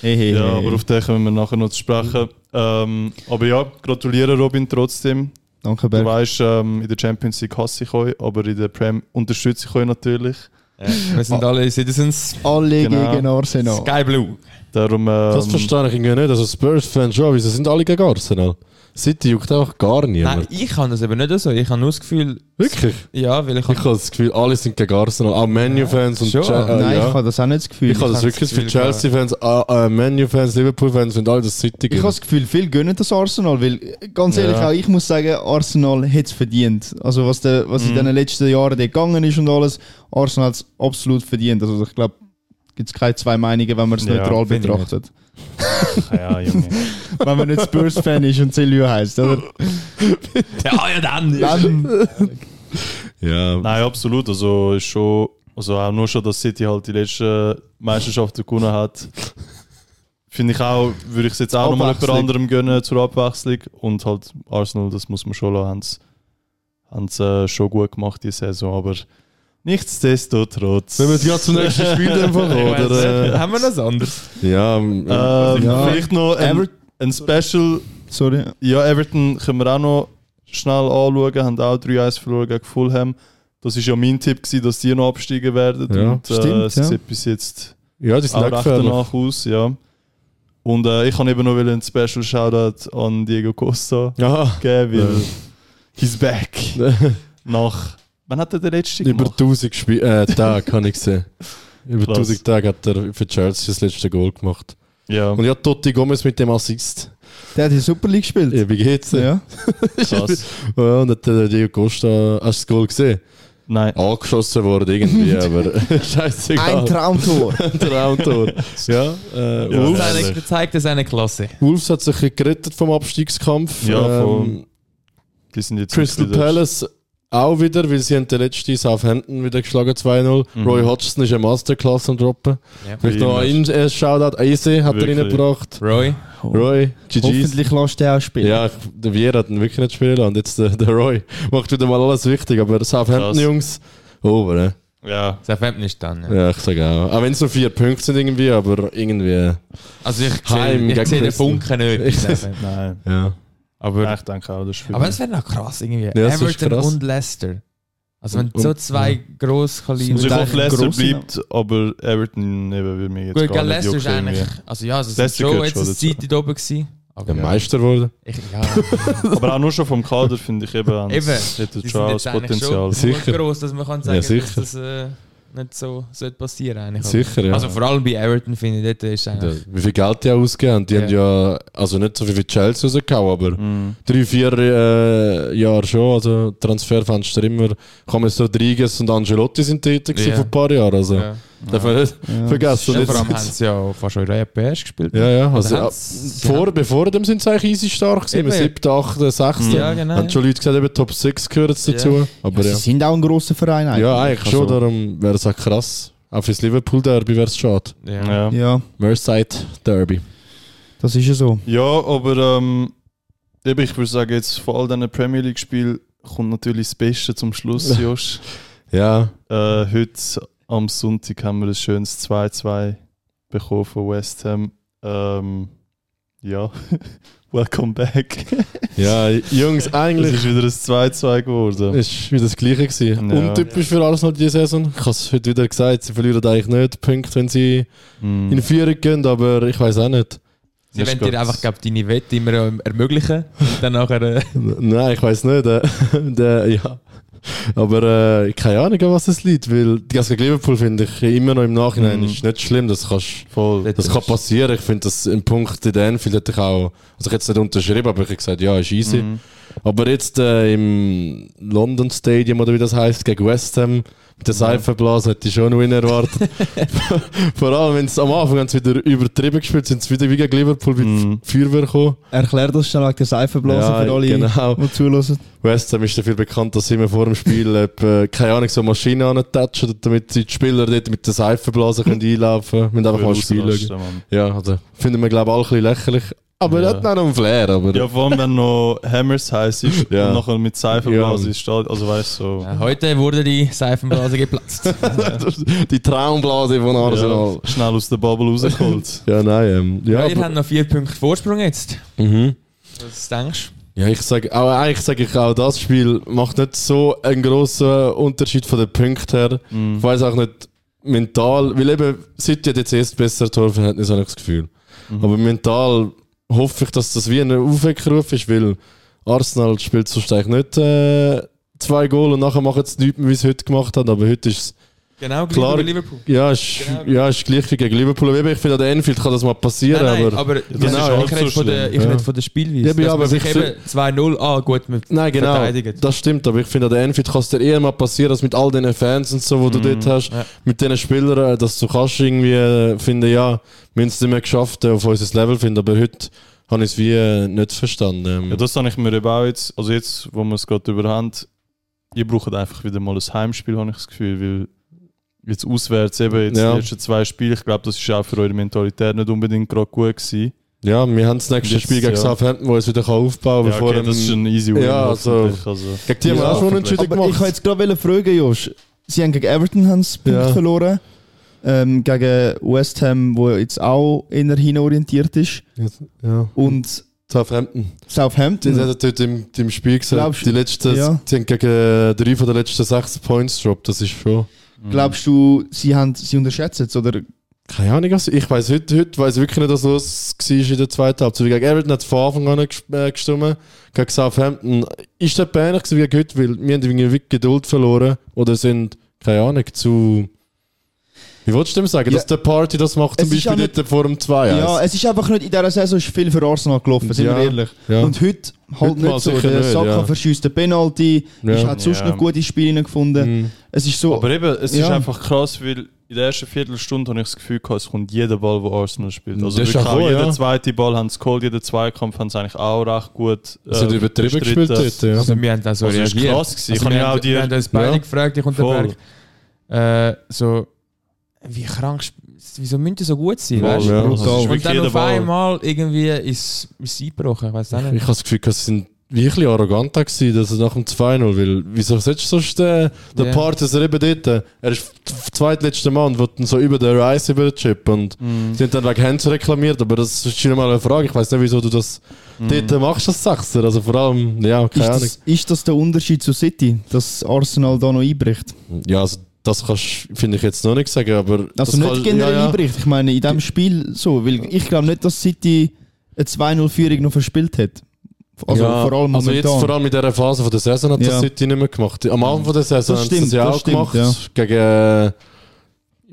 Hey, hey, Ja, hey. aber auf den kommen wir nachher noch zu sprechen. Ähm, aber ja, gratuliere Robin trotzdem. Danke, Du Berg. weißt, ähm, in der Champions League hasse ich euch, aber in der Prem unterstütze ich euch natürlich. Wir sind alle Citizens. Alle Genau. gegen Arsenal. Sky Blue. Darum, ähm, Das verstehe ich irgendwie nicht. Also Spurs-Fans schon, wieso sind alle gegen Arsenal? City juckt einfach gar Nein, niemand. ich habe das eben nicht so. Ich habe nur das Gefühl, Wirklich? ja, weil ich, Ich habe das Gefühl, alle sind gegen Arsenal. Auch Manu-Fans und Schon. Chel- äh, Nein, ja. ich habe das auch nicht das Gefühl. Ich habe das habe wirklich das für Chelsea-Fans, äh, äh, Manu-Fans, Liverpool-Fans sind alle das City Ich habe das Gefühl, viel gönnen das Arsenal, weil ganz ehrlich, Ja. auch ich muss sagen, Arsenal hat es verdient. Also was, der, was in Mhm. den letzten Jahren gegangen ist und alles, Arsenal hat es absolut verdient. Also ich glaube, gibt es keine zwei Meinungen, wenn man es Ja, neutral ich betrachtet. Ja, Junge. (laughs) wenn man nicht Spurs-Fan ist und Silvio heißt, oder? (laughs) ja, ja, dann. Dann, Ja, Nein, absolut. Also ist schon, also auch nur schon, dass City halt die letzte Meisterschaft gewonnen hat. Finde ich auch, würde ich es jetzt auch nochmal jemand anderem gönnen zur Abwechslung. Und halt Arsenal, das muss man schon lassen, haben sie äh, schon gut gemacht die Saison. Aber nichtsdestotrotz. Wenn wir jetzt gerade zum nächsten Spiel weiss (laughs) nicht. oder? Haben wir noch was anderes? Äh, ja, ähm, Ähm, Ja. Vielleicht noch ein, ein Special. sorry. Ja, Everton können wir auch noch schnell anschauen. Haben auch 3-1 verloren gegen Fulham. Das war ja mein Tipp, gewesen, dass die noch absteigen werden. Ja, und äh, stimmt, es ja. sieht bis jetzt ja, sind auch recht danach aus. Ja. Und äh, ich habe eben noch einen Special Shoutout an Diego Costa Ja, geben, weil Ja. he's back. (laughs) Nach, wann hat er den letzten über gemacht? 1000 Spiel äh, (laughs) Tage habe ich gesehen. Über Krass. 1000 Tage hat er für Chelsea das letzte Goal gemacht. Ja, Und ja, Totti Gomez mit dem Assist. Der hat die Super League gespielt. Ja, wie geht's? (laughs) Ja. krass. Ja, und hat der Diego Costa, hast du das Goal gesehen? Nein, Angeschossen worden irgendwie, (laughs) aber scheißegal. Ein Traumtor. Ein Traumtor. ja, äh, Ja, ehrlich. Seine, zeigt er seine Klasse. Wolves hat sich gerettet vom Abstiegskampf. Ja, ähm, die sind jetzt Crystal Palace auch wieder, weil sie haben den letzten Southampton wieder geschlagen 2-0. Mhm. Roy Hodgson ist eine Masterclass am Droppen. Ja. Vielleicht noch ein äh, Shoutout. Eise hat er Wirklich. reingebracht. Roy. Roy, GG's. Hoffentlich lässt er auch spielen. Ja, der Vier hat ihn wirklich nicht spielen lassen. Und jetzt der, der Roy macht wieder mal alles wichtig. Aber Southampton. Jungs, over, ne? Ja, Southampton ist dann. Ja. Ja, ich sage auch. Auch wenn es nur vier Punkte sind irgendwie, aber irgendwie, Also ich Heim sehe, ich gegen sehe den. Funken nicht. (laughs) nein. ja. Aber, Ich denke auch, das ist aber das wäre noch krass irgendwie. das ist Everton krass. und Leicester. Also wenn Und- so zwei gross Also ich hoffe, Leicester bleibt, aber Everton eben würde mich jetzt Gut, gar gell, nicht Leicester ist jucken eigentlich... irgendwie. Also ja, es ist Leicester schon gehört jetzt schon eine dazu. Zeit da oben gewesen. Aber Der Meister geworden. Ich, ja, (laughs) Aber auch nur schon vom Kader finde ich eben, Eben. hätten die schon auch sind das jetzt eigentlich Potenzial. schon Sicher. gross, dass man kann sagen, Ja, dass sicher. das äh, nicht so sollte passieren eigentlich. Sicher, ja. Also vor allem bei Everton finde ich, dort ist eigentlich... wie viel Geld die auch ausgegeben haben. Die Ja. haben ja, also nicht so viel wie Chelsea rausgehauen, aber Mhm. drei, vier äh, Jahre schon. Also Transferfenster immer. James Rodriguez und Angelotti sind tätig Ja. vor ein paar Jahren. Also Ja. Darf man nicht Ja. vergessen. Ja, vor allem haben sie ja fast europäisch gespielt. ja, ja. Also, ja, vor, bevor dem sind sie eigentlich easy stark gewesen. Im Eben. 7., 8., 6. Ja, genau. Haben schon Leute gesagt, eben Top 6 gehört dazu. Aber Sie ja. sind auch ein grosser Verein eigentlich. Ja, eigentlich schon. Also, Darum wäre es auch krass. Auch fürs Liverpool-Derby wäre es schade. Ja. Ja. Ja, Merseyside-Derby. das ist ja so. Ja, aber ähm, eben, ich würde sagen, jetzt von all diesen Premier League-Spielen kommt natürlich das Beste zum Schluss, (laughs) Josh. Ja, Äh, heute am Sonntag haben wir ein schönes 2-2 bekommen von West Ham. Ähm, ja, (laughs) welcome back. ja, Jungs, (laughs) Es eigentlich ist wieder ein 2-2 geworden. ist wieder das Gleiche gewesen. Ja. Untypisch für Arsenal diese Saison. Ich habe es heute wieder gesagt, sie verlieren eigentlich nicht Punkte, wenn sie Mm. in Führung gehen, aber ich weiß auch nicht. Sie wollen ist dir einfach glaub, deine Wette immer ähm, ermöglichen und dann nachher... Äh, (laughs) Nein, ich weiß nicht. Äh, der, ja. Aber äh, keine Ahnung, an was es liegt, weil die ganze Liverpool finde ich immer noch im Nachhinein Mhm. ist nicht schlimm. Das, kannst, Voll. das kann passieren. Ich finde, dass ein Punkt in der Anfield hätte ich auch, also ich hätte es nicht unterschrieben, aber ich habe gesagt, ja, ist easy. Mhm. Aber jetzt äh, im London Stadium oder wie das heißt gegen West Ham der Seifenblase hätte ich schon Win erwartet. (laughs) Vor allem, wenn es am Anfang sie wieder übertrieben gespielt, sind sie wieder wie gegen Liverpool mit Mhm. Feuerwehr gekommen. Erklär das schnell wegen der Seifenblase Ja, für alle, genau. die zuhören. West Ham ist dafür bekannt, dass sie immer vor dem Spiel etwa, keine Ahnung, so Maschinen antatschen, damit die Spieler dort mit der Seifenblase können einlaufen können. Wir müssen einfach mal spielen. Ja, also finden wir glaube ich alle ein bisschen lächerlich. Aber Ja. er hat noch einen Flair. Aber Ja, vor allem wenn noch Hammers heiß ist Ja. und nachher mit Seifenblase Ja. ist, also weißt du, so. ja, heute wurde die Seifenblase geplatzt. (laughs) die Traumblase von Arsenal. Ja, schnell aus der Bubble rausgeholt. (laughs) Ja, nein. Ähm, ja, Ja, ihr aber- habt noch vier Punkte Vorsprung jetzt. mhm. Was denkst Ja, ich sage, aber eigentlich sage ich auch, das Spiel macht nicht so einen grossen Unterschied von den Punkten her. Mhm. Ich weiß auch nicht mental, weil eben City hat jetzt erst besser Torverhältnis, habe ich das Gefühl. Mhm. Aber mental hoffe ich, dass das wie ein Aufweckruf ist, weil Arsenal spielt sonst eigentlich nicht äh, zwei Goal und nachher machen sie nichts mehr, wie sie heute gemacht haben. Aber heute ist es? Genau, gleich Klar. wie Liverpool. ja, ist, Genau. ja, ist gleich wie gegen Liverpool. Aber Ich finde, an der Enfield kann das mal passieren. Nein, nein, aber, aber, das genau, ist ich rede von der, ich Ja. rede von der Spielweise. Ja, aber- dass aber sich ich eben 2-0, ah gut, wir Nein, genau. verteidigen. Das stimmt, aber ich finde, an der Enfield kann es dir eher mal passieren, dass mit all den Fans und so, wo du dort hast, Ja. mit den Spielern, äh, dass du kannst irgendwie äh, finden, ja, wir haben es nicht mehr geschafft, äh, auf unser Level zu finden, aber heute habe ich es wie äh, nicht verstanden. Ähm, Ja, das habe ich mir eben auch jetzt, also jetzt, wo wir es gerade über haben, ihr braucht einfach wieder mal ein Heimspiel, habe ich das Gefühl, weil jetzt auswärts eben jetzt Ja. die ersten zwei Spiele, ich glaube, das ist auch für eure Mentalität nicht unbedingt gerade gut gewesen. ja, wir haben das nächste Jetzt, Spiel gegen ja. Southampton, wo es wieder kann aufbauen kann, Ja, bevor okay, das ist ein easy win. Ja, also- also, gegen die haben wir auch schon entschieden Aber ich wollte gemacht. jetzt gerade fragen, Josh. Sie haben gegen Everton haben Punkte Ja. verloren. Ähm, gegen West Ham, wo jetzt auch eher hinorientiert ist. Ja. Und Southampton. Die Southampton. haben dort im, im Spiel gesagt, Glaubst die letzten, Ja. die haben gegen drei von den letzten sechs Points gedroppt, das ist schon... Glaubst du, sie, haben, sie unterschätzen es? Oder Keine Ahnung, also ich weiß heute, heute weiß wirklich nicht, was los war in der zweiten Halbzeit. Gegen Everton hat es von Anfang an nicht äh, gestimmt. Gegen Southampton ist das ähnlich wie gegen heute, weil wir haben irgendwie wirklich Geduld verloren oder sind, keine Ahnung, zu... Wie wolltest du dem sagen, Ja. dass der Party das macht, zum Es Beispiel dort vor dem 2 Ja, es ist einfach nicht, in dieser Saison ist viel für Arsenal gelaufen, sind Ja. wir ehrlich. Ja. Und heute halt Heute nicht so. sicher Der Saka ja. verschießt den Penalty, Ja. ist hat sonst Ja. noch gute Spiele gefunden. Mhm. Es ist so, Aber eben, es ist Ja. einfach krass, weil in der ersten Viertelstunde habe ich das Gefühl gehabt, es kommt jeder Ball, wo Arsenal spielt. Also Das ist wirklich auch auch so, jeder ja. zweite Ball haben sie geholt, jeder Zweikampf haben sie eigentlich auch recht gut äh, sind übertrieben gespielt dort, ja. Also wir haben da so Also ist reagiert. krass gewesen. Also Ich wir, habe haben, auch die- wir haben uns beide Ja. gefragt, ich und der Voll. Berg. Äh, so, wie krank, wieso müssen die so gut sein? Weißt du? ja. Es ist Und dann auf einmal irgendwie ist ist es eingebrochen, ich weiß auch Ich, ich habe das Gefühl, sie sind wirklich arrogant gewesen, dass er nach dem 2-0 will. Wieso sollst du sonst den, der Ja. Part, dass er eben dort, er ist der zweitletzte Mann, der dann so über den Rice über den Chip und sie haben dann wegen Hands reklamiert, aber das ist schon mal eine Frage. Ich weiß nicht, wieso du das dort machst, das Sechser. Also vor allem, ja, ist, keine Ahnung. das, ist das der Unterschied zu City, dass Arsenal da noch einbricht? Ja, also das kannst finde ich jetzt noch nicht sagen, aber. Also nicht kann- generell ja, ja. einbricht. Ich meine, in diesem Spiel so, weil ich glaube nicht, dass City eine 2-0-Führung noch verspielt hat. Also ja, vor allem also jetzt vor allem in dieser Phase von der Saison hat Ja. das City nicht mehr gemacht. Am Anfang von der Saison Das haben sie das ja auch stimmt, gemacht. ja. Gegen,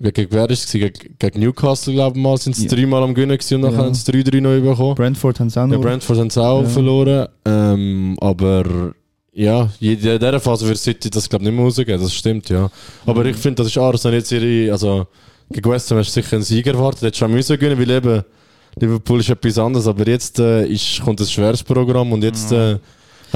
äh, gegen wer ist es? Gegen, gegen Newcastle, glaube ich mal, sind sie dreimal am Gewinnen gewesen und nachher haben sie 3-3 noch bekommen. Brentford haben es auch Ja. Brentford haben sie auch verloren. Ähm, aber ja, in dieser Phase wird City das glaube ich nicht mehr rausgeben, das stimmt, ja. Aber Mhm. ich finde, das ist Arsenal jetzt ihre, also gegen West Ham hast du sicher einen Sieger erwartet, hättest schon müssen gewinnen, weil eben Liverpool ist etwas anderes, aber jetzt äh, ist, kommt ein schweres Programm und jetzt äh,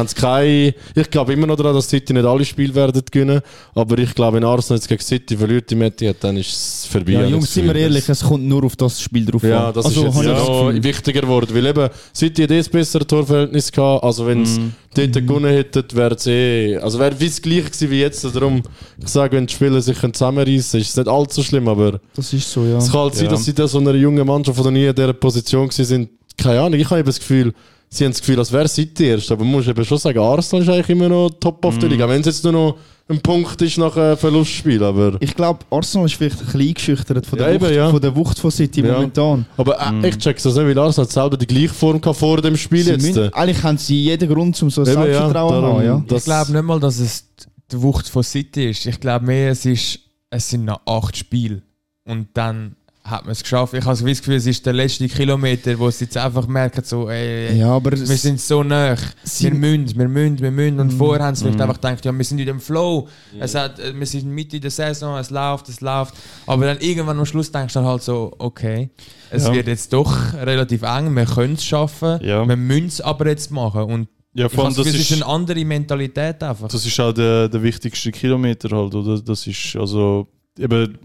haben sie keine, ich glaube immer noch daran, dass City nicht alle Spiele werden gewinnen, aber ich glaube, wenn Arsenal jetzt gegen City verliert die Mette, dann ist es vorbei. Ja, Jungs, sind wir ehrlich, es kommt nur auf das Spiel drauf Ja, an. das also, ist jetzt ja Gefühl. wichtiger geworden, weil eben City hat eh ein besseres Torverhältnis gehabt, also wenn sie Mhm. dort gewonnen hätten, wäre es eh, also wäre wie das gleiche gewesen wie jetzt, darum, ich sage, wenn die Spieler sich zusammenreißen, ist es nicht allzu schlimm, aber Das ist so, ja. es kann halt sein, Ja. dass sie da so einer jungen Mannschaft, die noch nie in dieser Position gewesen sind, keine Ahnung, ich habe eben das Gefühl, sie haben das Gefühl, als wäre City erst, aber man muss eben schon sagen, Arsenal ist eigentlich immer noch top of the Mhm. Liga, wenn es jetzt nur noch ein Punkt ist nach einem Verlustspiel, aber... Ich glaube, Arsenal ist vielleicht ein bisschen eingeschüchtert von der, Ja, eben, Wucht, ja. von der Wucht von City Ja. momentan. Aber äh, ich check's das nicht, weil Arsenal hat selber die gleiche Form gehabt vor dem Spiel Sie jetzt. müssen, eigentlich haben sie jeden Grund, um so Eben, Selbstvertrauen zu darum- haben. Ich glaube nicht mal, dass es die Wucht von City ist. Ich glaube mehr, es, ist, es sind noch acht Spiele. Und dann hat man es geschafft. Ich habe so das Gefühl, es ist der letzte Kilometer, wo sie jetzt einfach merken, so, ey, ja, aber wir sind so nah. Wir müssen, wir müssen, wir müssen. Und vorher haben sie vielleicht Mhm. einfach gedacht, ja, wir sind in dem Flow. Es hat, äh, wir sind Mitte der Saison, es läuft, es läuft. Aber dann irgendwann am Schluss denkst du dann halt so, okay, es Ja. wird jetzt doch relativ eng, wir können es schaffen, Ja. wir müssen es aber jetzt machen. Und Ja, ich vor allem, habe das das ist ist, eine andere Mentalität einfach. das ist auch der, der wichtigste Kilometer halt, oder? Das ist, also, eben,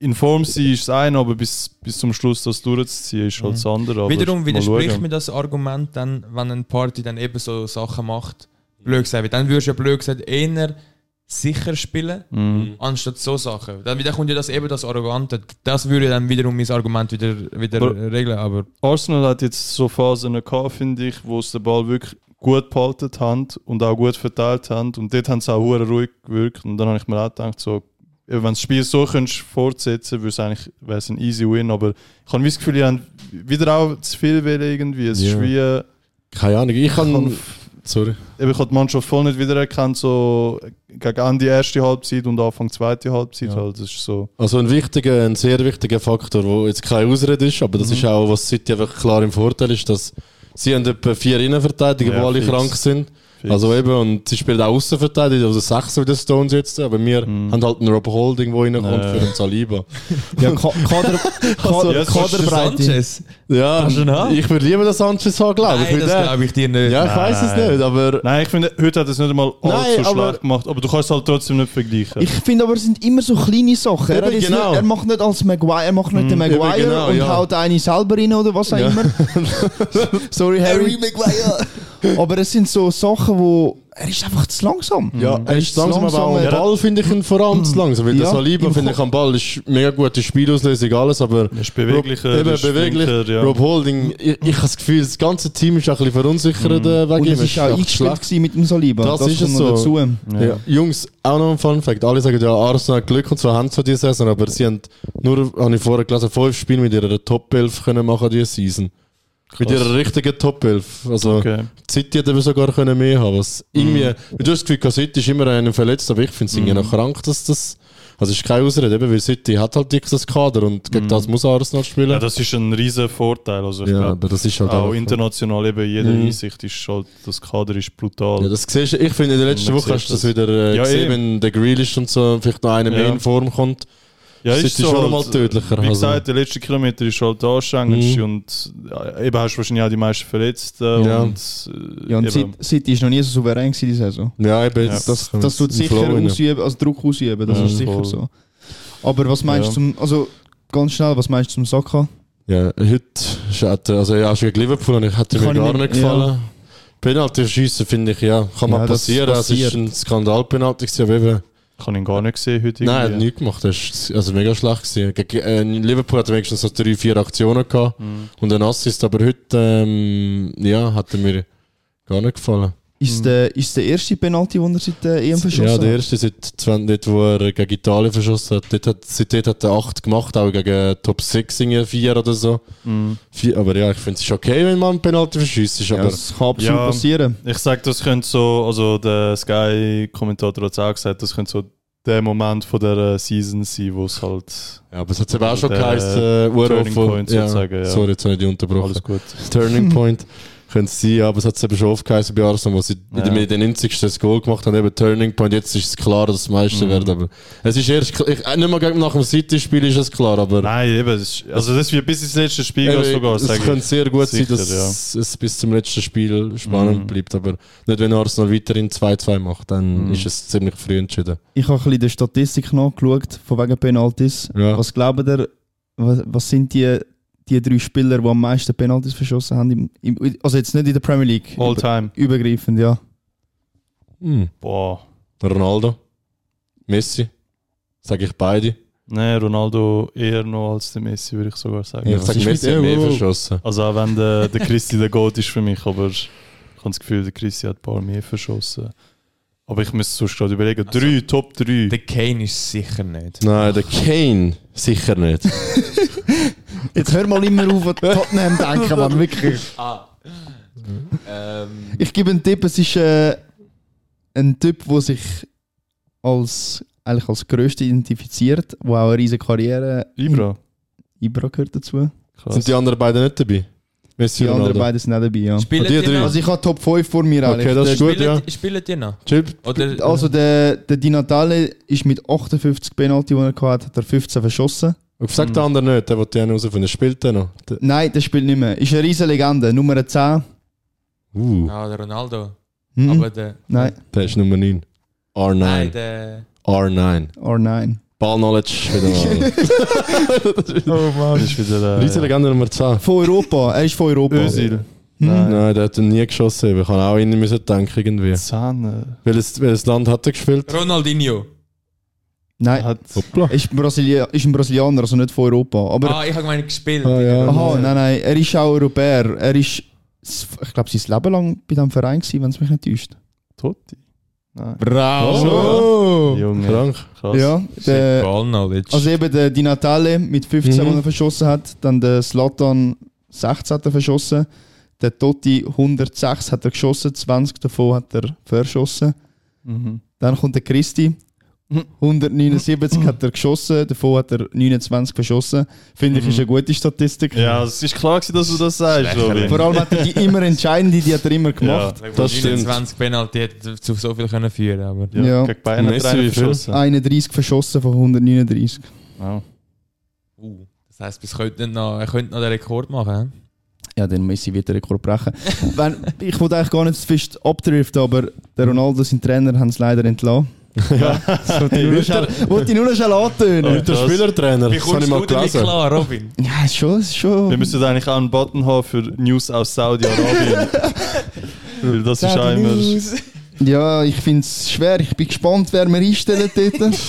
in Form sein ist das eine, aber bis, bis zum Schluss das durchzuziehen ist halt das andere. Aber Wiederum widerspricht mir das Argument dann, wenn eine Party dann eben so Sachen macht. Blöd gesagt, dann würdest du ja blöd gesagt eher sicher spielen, Mhm. anstatt so Sachen. Dann wieder kommt ja das eben das Arrogante. Das würde dann wiederum mein Argument wieder, wieder Aber- regeln, aber Arsenal hat jetzt so Phasen gehabt, finde ich, wo sie den Ball wirklich gut behalten haben und auch gut verteilt haben. Und dort haben sie auch ruhig gewirkt. Und dann habe ich mir auch gedacht, so, wenn du das Spiel so könntest fortsetzen könntest, wäre es ein easy win. Aber ich habe das Gefühl, die haben wieder auch zu viel wollen irgendwie. Es Ja. ist wie, äh, Keine Ahnung, ich kann... Sorry. ich habe die Mannschaft voll nicht wiedererkannt, so gegen Ende erste Halbzeit und Anfang zweite Halbzeit. Ja. Halt. Das ist so. Also ein wichtiger, ein sehr wichtiger Faktor, der jetzt keine Ausrede ist, aber das Mhm. ist auch, was City einfach klar im Vorteil ist, dass sie haben etwa vier Innenverteidiger, Ja, die alle fix. krank sind. Also eben, und sie spielen auch Außenverteidiger, also sechs wie die Stones jetzt, aber wir Mhm. haben halt einen Rob Holding, der reinkommt Ja. für den Saliba. (laughs) Ja, Ka Kader, (laughs) Kader, Ja, Kaderbreite. Sanchez? Ja, ich würde lieber den Sanchez haben, glaube ich. Nein, das der- glaube ich dir nicht. Ja, ich weiß es nicht, aber Nein, ich finde, heute hat es nicht einmal Nein, allzu aber- schlecht gemacht, aber du kannst es halt trotzdem nicht vergleichen. Ich finde aber, es sind immer so kleine Sachen. Er, Eben, jetzt genau. nicht, er macht nicht als Maguire, er macht nicht den eben Maguire genau, und ja. haut eine selber rein oder was auch Ja. immer. (laughs) Sorry, Harry. Maguire. aber es sind so Sachen, wo er ist einfach zu langsam. Ja, er ist langsam, aber auch am. Ball finde ich ihn vor allem zu langsam. Weil Ja, der Saliba finde ich am Ball ist mega gute Spielauslösung, alles, aber Er ist beweglicher, Rob, eben, ist beweglich. flinker, ja. Rob Holding, ich, ich habe das Gefühl, das ganze Team ist auch ein bisschen verunsichert äh, wegen Und ihm. es ist auch eingespielt mit dem Saliba. Das ist kommt es so. dazu. Ja. Jungs, auch noch ein Fun Fact. Alle sagen ja, Arsenal hat Glück und zwar haben sie diese Saison, aber sie haben nur, habe ich vorher gelesen, fünf Spiele mit ihrer Top 11 können machen diese Season. Mit Krass. ihrer richtigen Top 11. Also, Okay. City hätte eben sogar können mehr haben was irgendwie, Du hast das Gefühl, City ist immer einer verletzt, aber ich finde es irgendwie noch krank, dass das. Also, ist keine Ausrede, eben, weil City hat halt dieses Kader und gegen das muss Arsenal spielen. Ja, das ist ein riesen Vorteil. Also ich Ja, glaube, aber das ist halt auch international eben in jeder Mhm. Hinsicht ist halt, das Kader ist brutal. Ja, das siehst ich finde, in der letzten Woche hast du das wieder äh, Ja, gesehen, eh. wenn der Grealish und so vielleicht noch einer mehr Ja. in Form kommt. Ja, City ist schon noch mal tödlicher, Wie also. gesagt, der letzte Kilometer ist halt der anstrengendste Mhm. und ja, eben hast du wahrscheinlich auch die meisten Verletzten. Ja. Und, äh, Ja, und City- ist noch nie so souverän gewesen, die Saison. Ja, eben, Ja. Das, kommt das tut sicher Flow ausüben, also Druck ausüben, das Ja, ist sicher voll. so. Aber was meinst Ja. du zum, also ganz schnell, was meinst du zum Saka? Ja, heute hat er, also ja, schon gegen Liverpool und ich hatte mir gar nicht- gefallen. Penalty schießen finde ich, ja, kann mal Ja, das passieren. Es ist ein Skandal-Penalty aber eben, Ich habe ihn gar nicht gesehen heute. nein, er hat nichts gemacht. Das ist also mega schlecht gewesen. Gegen, äh, in Liverpool hat er wenigstens so drei, vier Aktionen gehabt Mhm. und einen Assist, aber heute, ähm, ja, hat er mir gar nicht gefallen. Ist, der, ist der erste Penalty, den er seit der EM verschossen Ja, der hat? erste seit 20, dort, wo er gegen Italien verschossen hat. Dort hat seitdem hat er 8 gemacht, auch gegen Top 6 irgendwie 4 oder so. Mhm. Vier, aber ja, ich finde es okay, wenn man einen Penalty verschießt. Ja, Aber das kann absolut Ja. passieren. Ich sage, das könnte so, also der Sky-Kommentator hat es auch gesagt, das könnte so der Moment von der Season sein, wo es halt Ja, aber es hat eben auch schon geheißen, äh, Turning Point sozusagen, ja. Sorry, jetzt habe ich dich unterbrochen. alles gut. Turning Point. (laughs) Könnte es sein, aber es hat es eben schon oft geheißen bei Arsenal, wo sie Ja. in der 90. das Goal gemacht haben, eben Turning Point. Jetzt ist es klar, dass es Meister Mhm. wird, aber es ist erst, ich, äh, nicht mal gegen- nach dem City-Spiel ist es klar, aber Nein, eben. Das ist, also das wird bis ins letzte Spiel Eben, sogar, es könnte sehr gut Sicher, sein, dass es bis zum letzten Spiel spannend Mhm. bleibt, aber nicht, wenn Arsenal weiterhin 2-2 macht, dann Mhm. ist es ziemlich früh entschieden. Ich habe ein bisschen die Statistik nachgeschaut, von wegen Penalties. Ja. Was glaubt ihr, was, was sind die, die drei Spieler, die am meisten Penalties verschossen haben? Im, im, also jetzt nicht in der Premier League. All über, time. übergreifend, ja. Hm. Boah. Ronaldo, Messi, sage ich beide. Nein, Ronaldo eher noch als der Messi, würde ich sogar sagen. ich was sage Messi hat mehr dem? verschossen. Also auch wenn der, der Christi der Goat ist für mich, aber ich habe das Gefühl, der Christi hat ein paar mehr verschossen. Aber ich müsste sonst gerade überlegen. Drei, Top 3. Der Kane ist sicher nicht. Nein, der Kane sicher nicht. (laughs) Jetzt hör mal immer auf an Tottenham denken, Mann, wirklich. Ah. ähm, Ich gebe einen Tipp, es ist äh, ein Typ, der sich als, eigentlich als Größte identifiziert, der auch eine riesige Karriere... Ibra. Ibra gehört dazu. Krass. Sind die anderen beiden nicht dabei? Messi Die und anderen Ronaldo. beiden sind nicht dabei, ja. spielen Und die drei? noch? Also ich habe Top 5 vor mir eigentlich. Okay, das ist Der- gut, ja. Spielen, spielen die noch? Chip, Oder, Also der, der Di Natale ist mit 58 Penalty, die er hatte, hat er 15 verschossen. sag den anderen nicht, der will die herausfinden. Spielt der noch? Der, Nein, der spielt nicht mehr. Ist eine riesige Legende. Nummer 10. uh, ah, der Ronaldo. Hm? Aber der. Nein, der ist Nummer 9. R9. Nein, der. R9. R9. Ball Knowledge wieder mal. (laughs) Oh Mann. Das ist wieder. Äh, Riesenlegende Nummer 10. Von Europa. Er ist von Europa. Özil. Hm? Nein. Nein, der hat ihn nie geschossen. eben. Ich kann auch ihn müssen denken irgendwie. Zahn. Welches, welches Land hat er gespielt? Ronaldinho. Nein, Hat, Hoppla. ist, Brasilia ist ein Brasilianer, also nicht von Europa. Aber, ah, ich habe gemeint gespielt. Ah, ja. aha, nein, nein, er ist auch Europäer. Er ist, ich glaube, sein Leben lang bei diesem Verein gewesen, wenn es mich nicht täuscht. Totti. Nein. Bravo! Junge. Krank. Krass. Ja, der, Ball Knowledge. also eben der Di Natale mit 15, Mhm. er verschossen hat. Dann der Slatan 16 hat er verschossen. Der Totti 106 hat er geschossen, 20 davon hat er verschossen. Mhm. Dann kommt der Christi. 179 hat er geschossen, davon hat er 29 verschossen. Finde ich, ist eine gute Statistik. Ja, es ist klar, gewesen, dass du das sagst, Robin. Vor allem hat er die (laughs) immer entscheidende, die hat er immer gemacht. Wegen das stimmt. 29 Penalty hätte zu so viel können führen aber. Ja, Ja. Gegen Bayern hat er verschossen. 31 verschossen von 139. Wow. Uh, das heisst, bis könnte noch, er könnte noch den Rekord machen. Ja, den Messi wird den Rekord brechen. Wenn, ich wollte eigentlich gar nicht fest abdriften, aber der Ronaldo, sein Trainer, haben es leider entlassen. Ja. Das (laughs) wollte ich nur noch schnell- wollte ich nur noch schnell antönen. Mit der Krass. Spielertrainer. Wie Das habe kommst ich mal du damit gelesen. klar, Robin? Ja, ist schon, ist schon. Wir müssen eigentlich auch einen Button haben für News aus Saudi-Arabien. (laughs) Weil das ist auch immer. Ja, ich finde es schwer. Ich bin gespannt, wer wir einstellen dort. (laughs)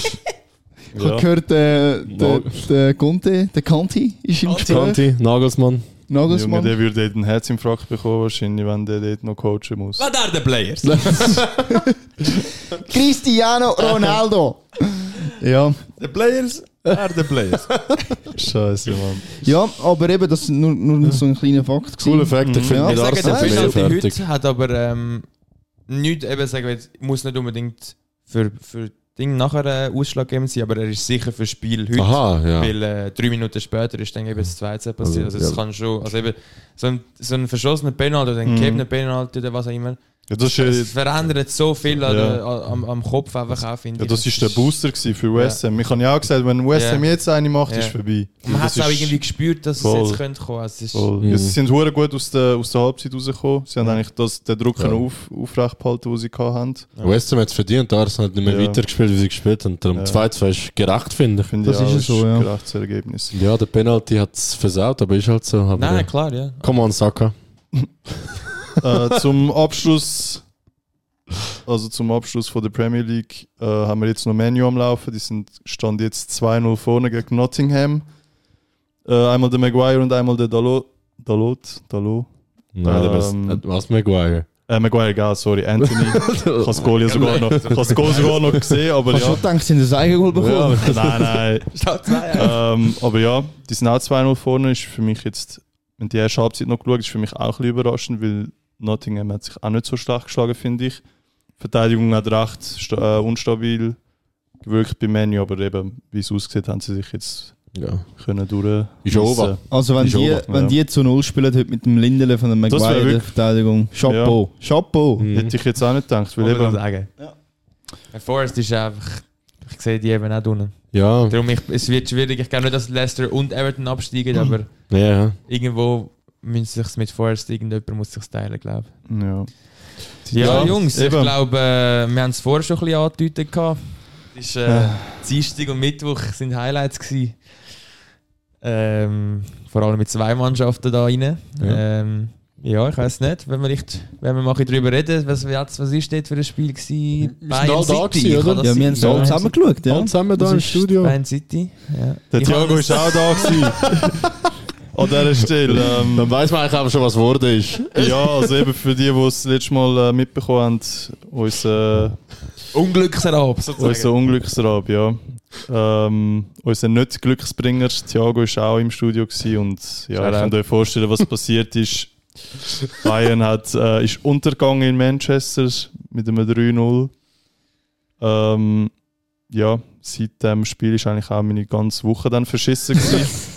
Ich habe Ja. gehört, äh, der, der Conte, der Conti ist im Gespräch. Conti, Nagelsmann. Junge, Nagelsmann. der würde dort einen Herzinfarkt bekommen, wahrscheinlich, wenn der dort noch coachen muss. Was are the players? (laughs) Cristiano Ronaldo. (laughs) ja. the players are the players. (laughs) Scheiße, Mann. ja, aber eben, das ist nur, nur so ein kleiner Fakt. Cooler Fakt. Ich Mhm. finde Ja, Ich sage, der fertig. heute hat aber ähm, nicht, eben sagen wir jetzt, muss nicht unbedingt für, für Ding nachher äh, ausschlaggebend sein, aber er ist sicher für das Spiel heute. Aha, ja. Weil äh, drei Minuten später ist dann eben das 2 passiert. Also, Also, es ja. kann schon, also eben so ein, so ein verschossener Penalty oder ein Mhm. gegebener Penalty oder was auch immer. Ja, das, Es ist, verändert so viel an Ja. der, am, am Kopf einfach auch, finde ja, ich. das ist der Booster für West Ham. Ich habe ja auch gesagt, wenn West Ham Ja. jetzt eine macht, Ja. ist vorbei. Und man hat Das es auch irgendwie gespürt, dass voll. es jetzt könnte kommen. Es ist. Mhm. Ja, sie sind hure gut aus der, aus der Halbzeit rausgekommen. Sie haben Ja. eigentlich das, den Druck Ja. auf, aufrecht behalten, den sie hatten. West Ham hat es verdient, Arsenal hat nicht mehr Ja. weitergespielt, wie sie gespielt haben. Darum Ja. 2-2 ist gerecht, finde ich. Finde Das ist es so, ja. ein gerechtes Ergebnis. Ja, der Penalty hat es versaut, aber ist halt so. Aber Nein, klar, ja. Come on, Saka. (laughs) äh, zum Abschluss, also zum Abschluss von der Premier League, äh, haben wir jetzt noch Menu am Laufen. Die sind stand jetzt 2-0 vorne gegen Nottingham. Äh, einmal der Maguire und einmal der Dalot. Dalot? Dalot? Nein, Ähm, aber es- was Maguire? Äh, Maguire, egal, sorry, Anthony. (laughs) ich habe das Goal ja sogar noch, das Goal sogar noch gesehen, aber Hast du ja. schon gedacht, sie das Eigengoal bekommen? nein, nein. (laughs) ähm, aber ja, die sind auch 2-0 vorne. Ist für mich jetzt, wenn die erste Halbzeit noch geschaut ist für mich auch ein bisschen überraschend, weil Nottingham hat sich auch nicht so stark geschlagen, finde ich. Die Verteidigung hat recht sta- äh, unstabil gewirkt bei Menu, aber eben, wie es aussieht, haben sie sich jetzt Ja. können durch. Ist over. Also wenn Ist die, over, wenn ja. die zu Null spielen heute mit dem Lindele von der Maguire in der Verteidigung. Chapeau. Chapeau. Mhm. Hätte ich jetzt auch nicht gedacht, weil eben, sagen. Ja. Forest ist einfach. Ich sehe die eben auch unten. Ja. Darum, ich, es wird schwierig. Ich glaube nicht, dass Leicester und Everton absteigen, aber Ja, ja. irgendwo müssen sich mit Forest irgendjemand muss sich teilen, glaube ja. ich. Ja, Jungs, eben. ich glaube, äh, wir haben es vorher schon ein bisschen angedeutet. gehabt. Es ist, äh, Dienstag und Mittwoch sind Highlights gewesen. Ähm, vor allem mit zwei Mannschaften da rein. Ja, ähm, ja ich weiß nicht, wenn wir, nicht, wenn wir mal drüber reden, was, was, was ist dort für ein Spiel gewesen? sind alle da gewesen, oder? das Ja, wir haben es alle zusammen geschaut. Ja. Alle zusammen da Das im ist- Studio. Bayern City. Ja. Der Ich Thiago habe ist auch da gewesen. (laughs) An dieser Stelle. Dann Ähm, weiß man eigentlich aber schon, was geworden ist. ja, also eben für die, die es letztes Mal äh, mitbekommen haben, unser, Unglücksrab, sozusagen. unser Unglücksrab, ja. Ähm, unser nicht Glücksbringer, Thiago, ist auch im Studio gewesen und ja, ich könnt euch vorstellen, was passiert ist. (laughs) Bayern hat, äh, ist untergegangen in Manchester mit einem 3-0. Ähm, ja, seit dem Spiel ist eigentlich auch meine ganze Woche dann verschissen gewesen. (laughs)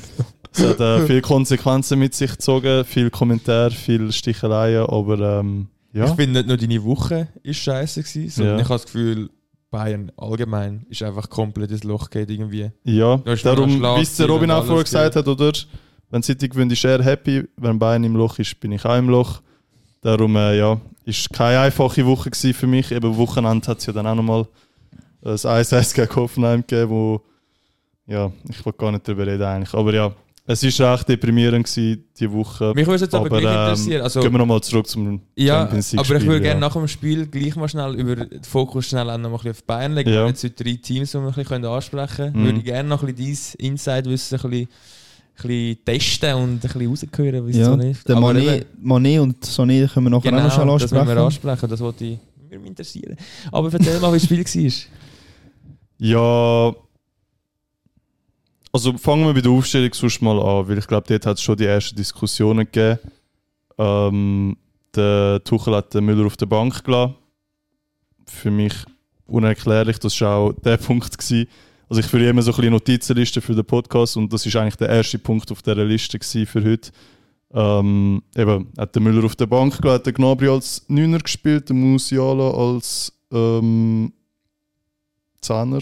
es hat äh, viele Konsequenzen mit sich gezogen, viel Kommentar, viel Sticheleien, aber ähm, Ich ja. finde nicht nur deine Woche ist scheiße gewesen, sondern Ja. ich habe das Gefühl, Bayern allgemein ist einfach komplett ins Loch geht irgendwie. Ja, Da darum, wie es der Robin auch vorher gesagt hat, oder? Wenn City gewinnt, ist er happy. Wenn Bayern im Loch ist, bin ich auch im Loch. Darum, äh, ja, ist keine einfache Woche gewesen für mich. Eben Wochenende hat es ja dann auch nochmal ein 1-1 gegen Hoffenheim gegeben, wo, ja, ich will gar nicht drüber reden eigentlich. Aber ja, es war recht deprimierend gewesen, die Woche. Mich würde es jetzt aber, gleich interessieren. Also, gehen wir nochmal zurück zum ja, Champions League aber ich würde Spiel, gerne ja. nach dem Spiel gleich mal schnell über den Fokus schnell auch noch mal ein bisschen auf Bayern legen. Ja. Wir haben jetzt heute drei Teams, die wir ein bisschen ansprechen können. Mhm. Würde ich gerne noch ein bisschen dein Inside-Wissen ein bisschen, ein bisschen testen und ein bisschen raushören, wie es Ja, so ist. der Aber Mané, und Sané können wir nachher auch noch schnell Genau, das wir ansprechen. ansprechen. Das wollte ich mich interessieren. Aber erzähl mal, wie das Spiel war. Ja. Also fangen wir bei der Aufstellung sonst mal an, weil ich glaube, dort hat es schon die ersten Diskussionen gegeben. Ähm, der Tuchel hat den Müller auf der Bank gelassen. Für mich unerklärlich, das war auch der (laughs) Punkt. Gewesen. Also ich führe immer so ein bisschen Notizenliste für den Podcast und das ist eigentlich der erste Punkt auf dieser Liste für heute. Ähm, eben, hat der Müller auf der Bank gelassen, hat der Gnabry als Neuner gespielt, der Musiala als ähm, Zehner.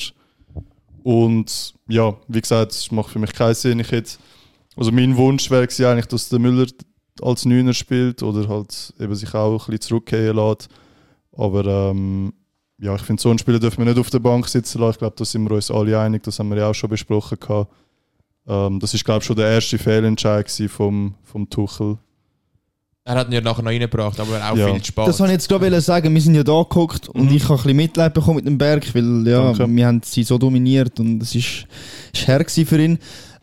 Und ja, wie gesagt, es macht für mich keinen Sinn. Ich hätte, also mein Wunsch wäre gewesen eigentlich, dass der Müller als Neuner spielt oder halt eben sich auch ein bisschen zurückgehen lässt. Aber ähm, ja, ich finde, so einen Spieler dürfen wir nicht auf der Bank sitzen lassen. Ich glaube, da sind wir uns alle einig. Das haben wir ja auch schon besprochen. Ähm, das ist, glaube ich, schon der erste Fehlentscheid vom, vom Tuchel. Er hat ihn ja nachher noch reingebracht, aber auch Ja. viel Spaß. Das wollte ich jetzt gerade sagen. Wir sind ja da geguckt und Mhm. ich habe ein bisschen Mitleid bekommen mit dem Berg, weil ja, Danke. wir haben sie so dominiert und es ist, ist her für ihn.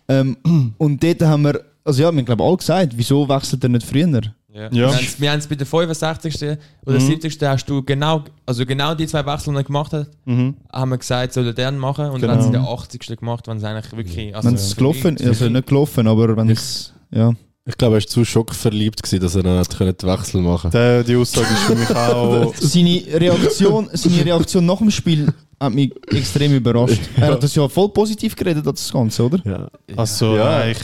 Ähm, (clears throat) und dort haben wir, also ja, wir haben glaube alle gesagt, wieso wechselt er nicht früher? Ja. Ja. Wir haben es bei der 65. oder Mhm. 70. hast du genau, also genau die zwei Wechsel, die er gemacht hat, Mhm. haben wir gesagt, soll er den machen und Genau. dann haben sie den 80. gemacht, wenn es eigentlich wirklich. Also wenn es gelaufen also nicht gelaufen, aber wenn es, ja. Ich glaube, er war zu schockverliebt, gewesen, dass er dann nicht können den Wechsel machen konnte. Der, die Aussage ist für mich auch. (laughs) Seine Reaktion, seine Reaktion nach dem Spiel hat mich extrem überrascht. Er hat das ja voll positiv geredet, das Ganze, oder? Ja. Also, Ja. ich.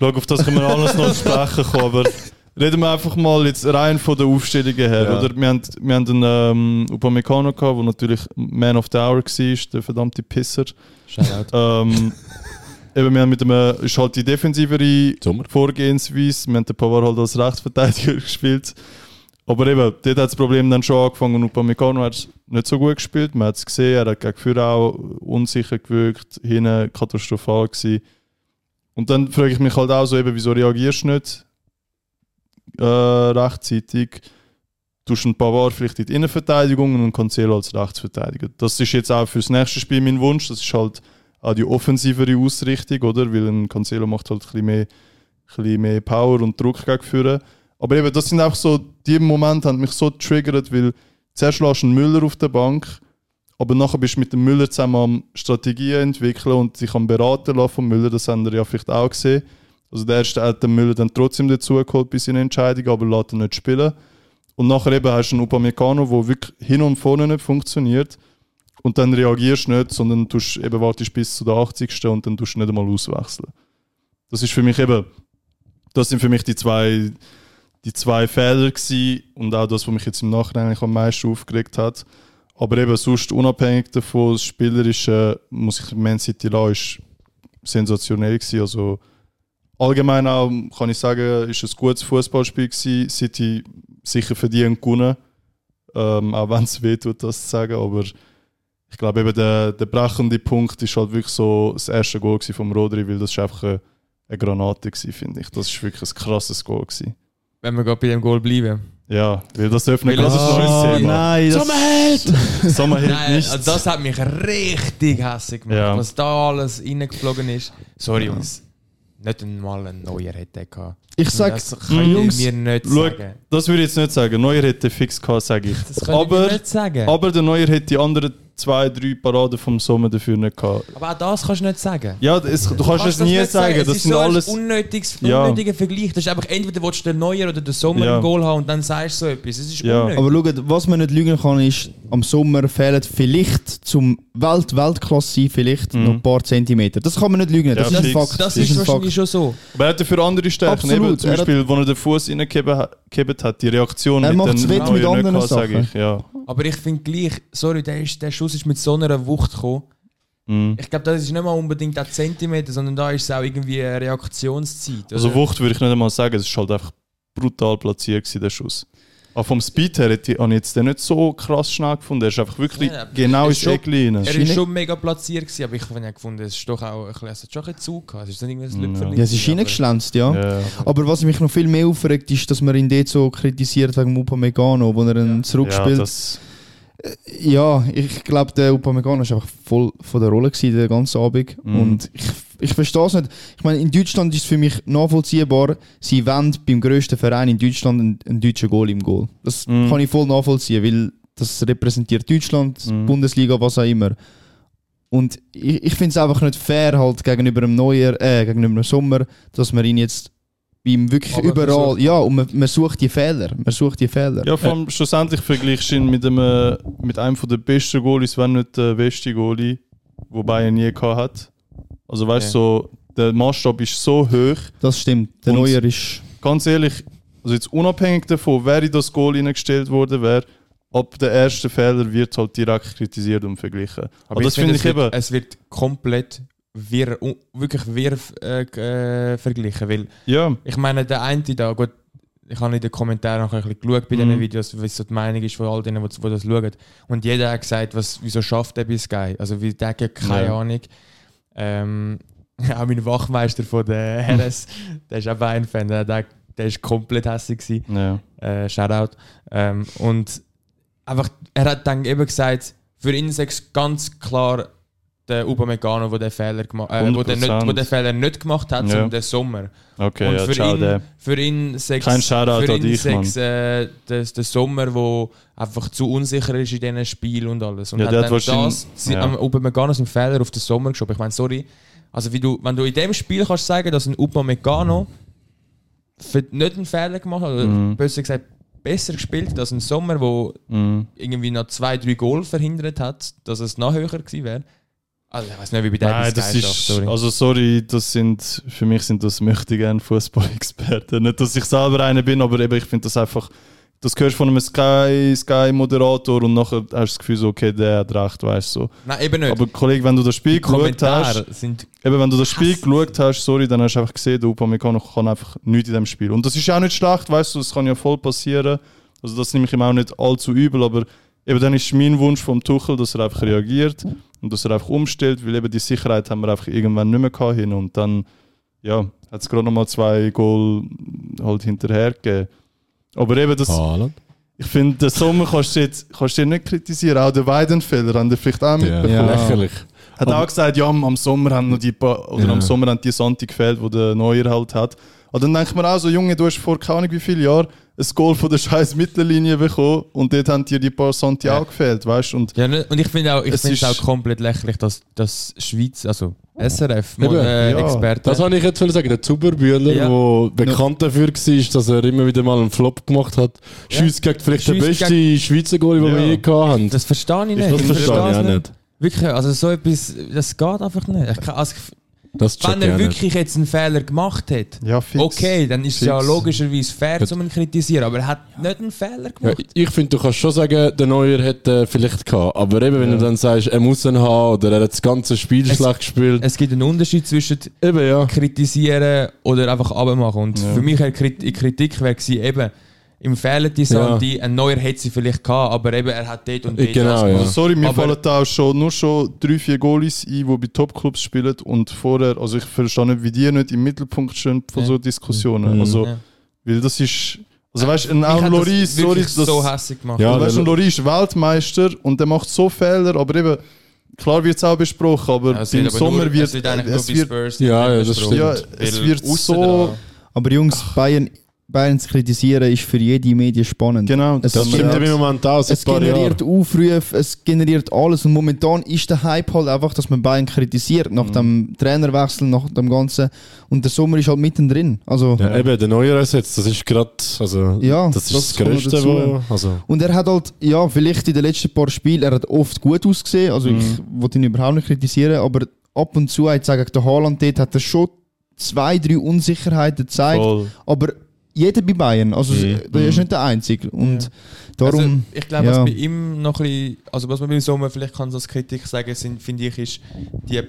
Schau, auf das können wir alles noch sprechen kommen, aber reden wir einfach mal jetzt rein von den Aufstellungen her. Ja. Oder? Wir haben, wir haben einen ähm, Upamecano gehabt, der natürlich Man of the Hour war, der verdammte Pisser. Shoutout. Ähm, eben, wir haben mit einem, ist halt die defensivere Sommer. Vorgehensweise. Wir haben den Pavard halt als Rechtsverteidiger (laughs) gespielt. Aber eben, dort hat das Problem dann schon angefangen und Upamecano hat nicht so gut gespielt. Man hat es gesehen, er hat gegen Führer auch unsicher gewirkt, hinten katastrophal gewesen. Und dann frage ich mich halt auch so eben, wieso reagierst du nicht äh, rechtzeitig? Du einen Pavard vielleicht in die Innenverteidigung und Cancelo als Rechtsverteidiger. Das ist jetzt auch fürs nächste Spiel mein Wunsch. Das ist halt auch die offensivere Ausrichtung, oder? Weil ein Cancelo macht halt ein bisschen mehr, ein bisschen mehr Power und Druck gegen Führer. Aber eben, das sind auch so, die Momente haben mich so getriggert, weil zuerst lässt du einen Müller auf der Bank, aber nachher bist du mit dem Müller zusammen am Strategien entwickeln und sich am beraten lassen vom Müller, das haben wir ja vielleicht auch gesehen. Also der erste hat den Müller dann trotzdem dazu geholt bei seiner Entscheidung, aber lässt ihn nicht spielen. Und nachher eben hast du einen Upamecano, der wirklich hin und vorne nicht funktioniert. Und dann reagierst du nicht, sondern tust eben wartest bis zu der 80. und dann tust du nicht einmal auswechseln. Das ist für mich eben, das sind für mich die zwei, die zwei Fehler gewesen und auch das, was mich jetzt im Nachhinein am meisten aufgeregt hat. Aber eben sonst unabhängig davon, das Spielerische, muss ich Man City lassen, ist sensationell gewesen. Also allgemein auch, kann ich sagen, ist ein gutes Fußballspiel gewesen. City sicher verdient gewonnen. Ähm, auch wenn es weh tut, das zu sagen, aber ich glaube eben der, der brechende Punkt ist halt wirklich so das erste Goal vom Rodri, weil das ist einfach eine, eine Granate gewesen, finde ich. Das ist wirklich ein krasses Goal gewesen. Wenn wir gerade bei dem Goal bleiben. Ja, weil das öffnet Weil ganz das ein ist- neues Oh, Thema. nein, das, Sommerheld! (laughs) Sommerheld Nein, nicht. also das hat mich richtig hässlich gemacht. Ja. Was da alles reingeflogen ist. Sorry, Jungs. Nicht einmal ein neuer hätte gehabt. ich sag, das kann ich Jungs, mir nicht Schau, sagen. das würde ich jetzt nicht sagen. Neuer hätte fix gehabt, sage ich. Das kann ich mir aber, nicht sagen. aber der Neuer hätte die anderen zwei, drei Paraden vom Sommer dafür nicht gehabt. Aber auch das kannst du nicht sagen. Ja, es, du kannst es das nie sagen. Es Das ist sind so alles. ein unnötiges, Ja. unnötiger Vergleich. Das ist einfach entweder willst du den Neuer oder den Sommer Ja. im Goal haben und dann sagst du so etwas. Es ist Ja. unnötig. aber schaut, was man nicht lügen kann, ist, am Sommer fehlen vielleicht zum Welt Weltklasse vielleicht Mhm. noch ein paar Zentimeter. Das kann man nicht lügen, das Ja, ist ein. Fakt. das Das ist ein wahrscheinlich schon so. Aber er hat dafür andere Stärken. Absolut. Eben, zum Beispiel, wo er den Fuß reingekippt hat, die Reaktion Er mit den wett mit Neuer nicht anderen sage Sachen. ich. Ja. Aber ich finde gleich, sorry, der, ist, der Schuss ist mit so einer Wucht gekommen. Mhm. Ich glaube, das ist nicht mal unbedingt ein Zentimeter, sondern da ist es auch irgendwie eine Reaktionszeit. Also oder? Wucht würde ich nicht einmal sagen, es ist halt einfach brutal platziert gewesen, der Schuss. Aber vom Speed her hätte ich habe ich jetzt den nicht so krass schnell gefunden. Er ist einfach wirklich Ja, genau ins Eck rein. Er ist schon mega platziert, gewesen, aber ich habe ja gefunden, es ist doch auch ein bisschen, es hat schon ein Zug gehabt. Es ist nicht irgendwie ein Ja. Lüpferli. Ja, es ist reingeschlänzt, ja. Ja. Aber was mich noch viel mehr aufregt, ist, dass man ihn dort so kritisiert wegen dem Upamecano, wo er ihn Ja, zurückspielt. Ja, ich glaube, der Upamecano war einfach voll von der Rolle gewesen, den ganzen Abend. Mhm. Und ich, ich verstehe es nicht. Ich meine, in Deutschland ist es für mich nachvollziehbar, sie wollen beim grössten Verein in Deutschland einen, einen deutschen Goal im Goal. Das Mhm. kann ich voll nachvollziehen, weil das repräsentiert Deutschland, Mhm. Bundesliga, was auch immer. Und ich, ich finde es einfach nicht fair halt gegenüber einem Neuer, äh, gegenüber einem Sommer, dass man ihn jetzt beim wirklich Aber überall, ja, und man, man sucht die Fehler, man sucht die Fehler. ja, vor allem schlussendlich vergleichst du ihn mit einem, mit einem von der besten Goalies, wenn nicht der beste Goalie, wobei er nie gehabt hat. Also weißt du, so, der Maßstab ist so hoch. Das stimmt. Der Neuer ist Ganz ehrlich, also jetzt unabhängig davon, wer in das Goal hineingestellt worden wäre, ab der ersten Fehler wird halt direkt kritisiert und verglichen. Aber, das finde ich wird, eben. Es wird komplett wirr, wirklich wirr äh, äh, verglichen, weil Ja, ich meine, der eine da, gut, ich habe in den Kommentaren noch ein bisschen geschaut bei Mhm. diesen Videos, wie so die Meinung ist von all denen, die, die das schauen. Und jeder hat gesagt, was, wieso schafft er bei Sky? Also, wie der hat keine Ja. Ahnung. Ähm, (laughs) auch mein Wachmeister von der (laughs) RS, der ist auch Bayern-Fan, der, der, der ist komplett hässlich ja. äh, Shoutout. Ähm, und einfach, er hat dann eben gesagt, für ihn ist es ganz klar der Upamecano, der den Fehler gemacht äh, wo nicht, 100%. wo den Fehler nicht gemacht hat, Ja. sondern der Sommer. Okay, und ja, für, ciao, ihn, der. für ihn sechs, Kein Shoutout für ihn dich, sechs, äh, das, der Sommer, wo einfach zu unsicher ist in diesen Spiel und alles. Und Ja, hat der dann hat das, sie, ja. am Upamecano sind Fehler auf den Sommer geschoben. Ich meine, sorry, also wie du, wenn du in dem Spiel kannst sagen, dass ein Upamecano nicht einen Fehler gemacht hat, oder Mhm. besser gesagt besser gespielt hat als ein Sommer, wo Mhm. irgendwie noch zwei, drei Goal verhindert hat, dass es noch höher gewesen wäre. Also ich weiß nicht, wie bei Nein, das ist, also sorry, das sind, für mich sind das möchte gerne Fußballexperten. Nicht, dass ich selber einer bin, aber eben, ich finde das einfach, das hörst von einem Sky, Sky Moderator und nachher hast du das Gefühl so, okay, der hat recht, weißt du. So. Nein, eben nicht. Aber Kollege, wenn du das Spiel geschaut hast, sind eben wenn du das Spiel geschaut hast, sorry, dann hast du einfach gesehen, der Upamecano kann einfach nichts in dem Spiel. Und das ist ja auch nicht schlecht, weißt du, das kann ja voll passieren. Also das nehme ich ihm auch nicht allzu übel, aber eben dann ist mein Wunsch vom Tuchel, dass er einfach reagiert und dass er einfach umstellt, weil eben die Sicherheit haben wir einfach irgendwann nicht mehr gehabt hin und dann, ja, hat es gerade nochmal zwei Goal halt hinterher gegeben. Aber eben das, Haaland. ich finde, den Sommer kannst du jetzt kannst du nicht kritisieren, auch den Weidenfeller haben die vielleicht auch Ja, mitbekommen. lächerlich. Hat auch gesagt, ja, am Sommer haben noch die paar, oder Ja. am Sommer haben die Santi gefehlt, wo der Neuer halt hat. Aber dann denkt man auch so, Junge, du hast vor keine Ahnung wie viele Jahren ein Goal von der scheiß Mittellinie bekommen und dort haben dir die paar Santi Ja. auch gefehlt, weißt du? Und Ja, ne- und ich finde auch, ich Es finde es ist- auch komplett lächerlich, dass, dass Schweiz, also SRF, Eben, äh, ja. Experte. Das wollte ich jetzt sagen. Der Zuberbühler, Ja. der bekannt dafür war, dass er immer wieder mal einen Flop gemacht hat. Ja. Gegen vielleicht den Schiesst besten Schweizer Goalie, den wir Ja. je gehabt haben. das verstehe ich nicht. das Ich verstehe ich auch es nicht. Wirklich, also so etwas, das geht einfach nicht. Ich kann, also, Das wenn er nicht. wirklich jetzt einen Fehler gemacht hat, Ja, fix. okay, dann ist es ja logischerweise fair, Ja. zu ihn kritisieren, aber er hat nicht einen Fehler Ja, gemacht. ich finde, du kannst schon sagen, der Neuer hätte vielleicht gehabt. Aber eben, wenn Ja. du dann sagst, er muss ihn haben oder er hat das ganze Spiel Es- schlecht gespielt. Es gibt einen Unterschied zwischen eben, ja. kritisieren oder einfach abmachen. Und Ja. für mich eine Kritik wäre gewesen, eben, im Fehler die Santi, ein neuer hätte sie vielleicht gehabt, aber eben, er hat dort und dort Genau, was ja. sorry, mir Aber- fallen da auch schon, nur schon drei, vier Goalies ein, die bei Topclubs spielen und vorher, also ich verstehe nicht, wie die nicht im Mittelpunkt stehen von Ja. so Diskussionen. Mhm. Also, Ja. weil das ist, also weißt du, auch hat Loris, das sorry, das, so hässlich gemacht. Ja, weißt, du, Loris ist Weltmeister und der macht so Fehler, aber eben, klar wird es auch besprochen, aber Ja, im Sommer nur, wird, es wird es wird, Ja, ja, das besprochen. ja, stimmt. es wird so, Aber Jungs, Bayern, Bayern zu kritisieren ist für jede Medien spannend. genau, Es Das ist stimmt ja- im Moment auch Es generiert Jahren. Aufrufe, es generiert alles und momentan ist der Hype halt einfach, dass man Bayern kritisiert nach dem Trainerwechsel, nach dem Ganzen und der Sommer ist halt mittendrin. Also Ja, eben, der Neuer ersetzt, das ist gerade, also, Ja, das ist das das, Größte, wo, also, und er hat halt, ja, vielleicht in den letzten paar Spielen, er hat oft gut ausgesehen, also ich wollte ihn überhaupt nicht kritisieren, aber ab und zu, ich sage, der Haaland dort hat er schon zwei, drei Unsicherheiten gezeigt, voll. aber jeder bei Bayern, also Mhm. der ist nicht der Einzige und darum, Also, ich glaube, ja. was bei ihm noch ein bisschen, also was man beim Sommer vielleicht kann als Kritik sagen, sind, finde ich, ist die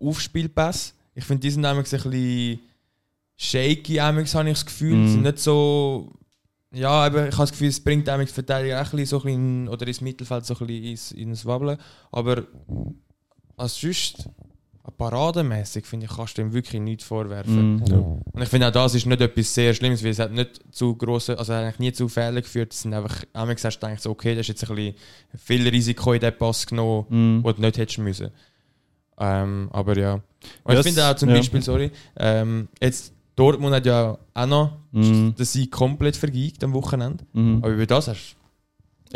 Aufspielpässe. Ich finde, die sind nämlich ein bisschen shaky, habe ich das Gefühl. Mhm. Sind nicht so, ja, eben, ich habe das Gefühl, es bringt amigs die Verteidiger auch ein bisschen so ein bisschen, oder ins Mittelfeld so ein bisschen ins, ins Wabbeln. Aber als sonst, parademäßig finde ich, kannst du ihm wirklich nichts vorwerfen. Mhm. Und ich finde auch das ist nicht etwas sehr Schlimmes, weil es hat nicht zu grosse, also eigentlich nie zu Fehlern geführt. Es sind einfach, einmal gesagt, du denkst so, okay, das ist jetzt ein bisschen viel Risiko in den Pass genommen, Mhm. wo du nicht hättest müssen. Ähm, aber ja. Und Ja, ich finde auch zum ja. Beispiel, sorry, ähm, jetzt Dortmund hat ja auch noch Mhm. den Sieg komplett vergeigt am Wochenende. Mhm. Aber über das hast